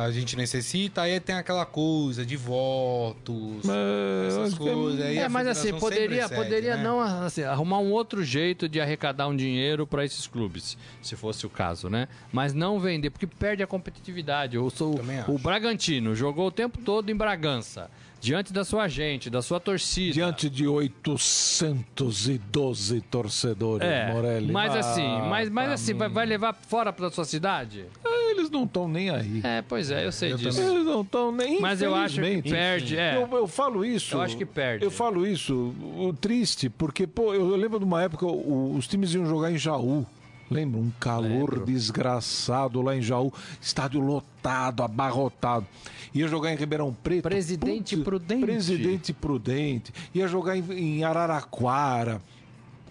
a gente necessita, aí tem aquela coisa de votos, É, essas é- coisas. É, mas assim, poderia, poderia né? não assim, arrumar um outro jeito de arrecadar um dinheiro para esses clubes, se fosse o caso, né? Mas não vender, porque perde a competitividade. Eu sou o Bragantino jogou o tempo todo em Bragança, diante da sua gente, da sua torcida. Diante de 812 torcedores, é, Morelli. mas Ah, assim, mas, mas assim, vai, vai levar fora para sua cidade? Eles não estão nem aí. É, pois é, eu sei Eu disso. Eles não estão nem Mas eu acho que perde, é. Eu, eu falo isso. Eu acho que perde. Eu falo isso, o triste, porque, pô, eu, eu lembro de uma época, o- os times iam jogar em Jaú. Lembra? Um calor Lembro. desgraçado lá em Jaú, estádio lotado, abarrotado. Ia jogar em Ribeirão Preto. Presidente Prudente. Presidente Prudente. Ia jogar em, em Araraquara,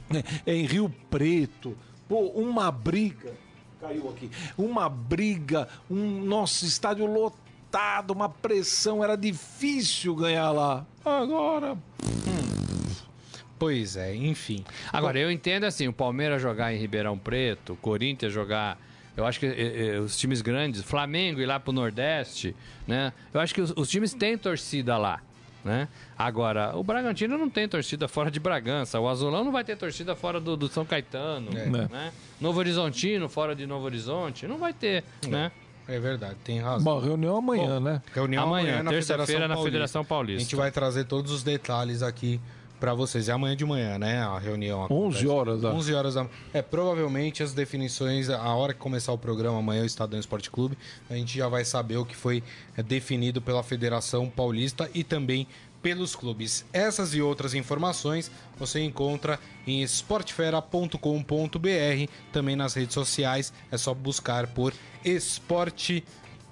né, em Rio Preto. Pô, uma briga. Caiu aqui. Uma briga, um nosso estádio lotado, uma pressão, era difícil ganhar lá. Agora, Pois é, enfim. Agora, eu entendo assim, o Palmeiras jogar em Ribeirão Preto, o Corinthians jogar. Eu acho que eh, eh, os times grandes, Flamengo ir lá pro Nordeste, né? Eu acho que os, os times têm torcida lá. Né? Agora, o Bragantino não tem torcida fora de Bragança, o Azulão não vai ter torcida fora do, do São Caetano, né? Novo Horizontino fora de Novo Horizonte, não vai ter, né? É verdade, tem razão. uma reunião amanhã, né? Reunião Amanhã, amanhã, na terça-feira, na. Federação Paulista. A gente vai trazer todos os detalhes aqui para vocês. É amanhã de manhã, né? A reunião. 11 horas, acho. 11 horas da É, provavelmente as definições, a hora que começar o programa amanhã, o Estadão Esporte Clube, a gente já vai saber o que foi é, definido pela Federação Paulista e também pelos clubes. Essas e outras informações você encontra em esportefera.com.br, também nas redes sociais, é só buscar por Esporte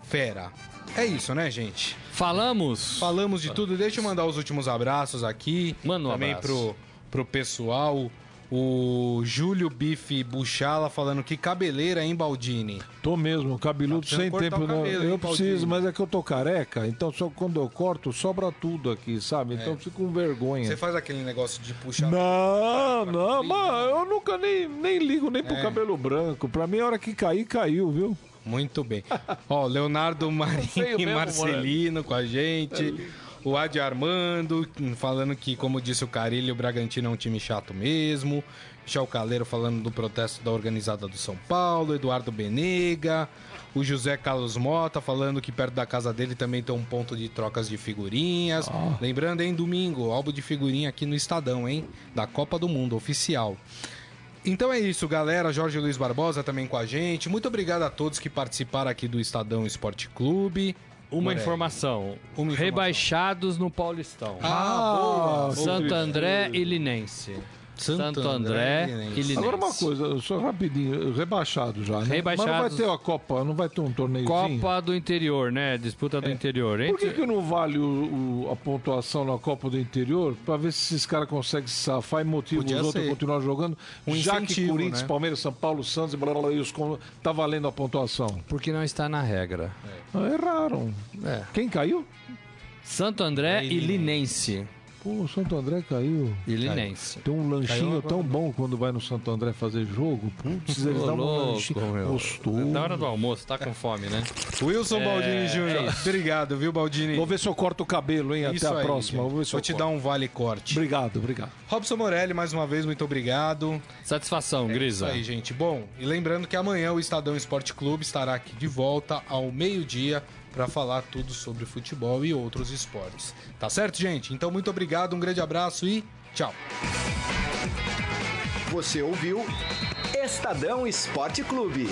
Fera. É isso, né, gente? Falamos. Falamos de tudo. Deixa eu mandar os últimos abraços aqui. Manda um Também abraço. pro, pro pessoal. O Júlio Bife Buchala falando que cabeleira, hein, Baldini? Tô mesmo, cabeludo Tá sem tempo. cortar o não. cabelo, eu hein, preciso, Paulinho? mas é que eu tô careca, então só quando eu corto, sobra tudo aqui, sabe? Então eu fico com vergonha. É. Você faz aquele negócio de puxar. Não, pra não, mas eu nunca nem, nem ligo nem pro É. cabelo branco. Pra mim, a hora que cair, caiu, viu? Muito bem. Ó, Leonardo e mesmo, Marcelino com a gente. O Adi Armando falando que, como disse o Carilho, o Bragantino é um time chato mesmo. Michel Caleiro falando do protesto da organizada do São Paulo. Eduardo Benega. O José Carlos Mota falando que perto da casa dele também tem um ponto de trocas de figurinhas. Lembrando, hein, domingo, álbum de figurinha aqui no Estadão, hein? Da Copa do Mundo, oficial. Então é isso, galera. Jorge Luiz Barbosa também com a gente. Muito obrigado a todos que participaram aqui do Estadão Esporte Clube. Uma informação. Uma informação. Rebaixados no Paulistão. Ah, boa. Santo André e Linense. Santo, André, e Linense. Agora uma coisa, só rapidinho, rebaixado já, né? Mas não vai ter a Copa, não vai ter um torneiozinho? Copa do Interior, né? Disputa do Interior. É. Por que, que não vale o- o- a pontuação na Copa do Interior pra ver se esses caras conseguem se safar e motivam Podia os outros a continuar jogando? Um já que Corinthians, né? Palmeiras, São Paulo, Santos e blá blá blá, e os tá valendo a pontuação. Porque não está na regra. Ah, erraram. É. Quem caiu? Santo André E e Linense. Pô, o Santo André caiu. E Linense. Tem um lanchinho Caiu tão bom quando vai no Santo André fazer jogo. Putz, eles dão um lanchinho meu. gostoso. Na hora do almoço, tá com fome, né? Wilson Baldini é Júnior. Obrigado, viu, Baldini? Vou ver se eu corto o cabelo, hein? Isso Até a aí, próxima. Vou ver se Vou eu te corto. dar um vale corte. Obrigado, obrigado. Robson Morelli, mais uma vez, muito obrigado. Satisfação, É Isso Grisa. aí, gente. Bom, e lembrando que amanhã o Estadão Esporte Clube estará aqui de volta ao meio-dia para falar tudo sobre futebol e outros esportes. Tá certo, gente? Então, muito obrigado, um grande abraço e tchau. Você ouviu Estadão Esporte Clube.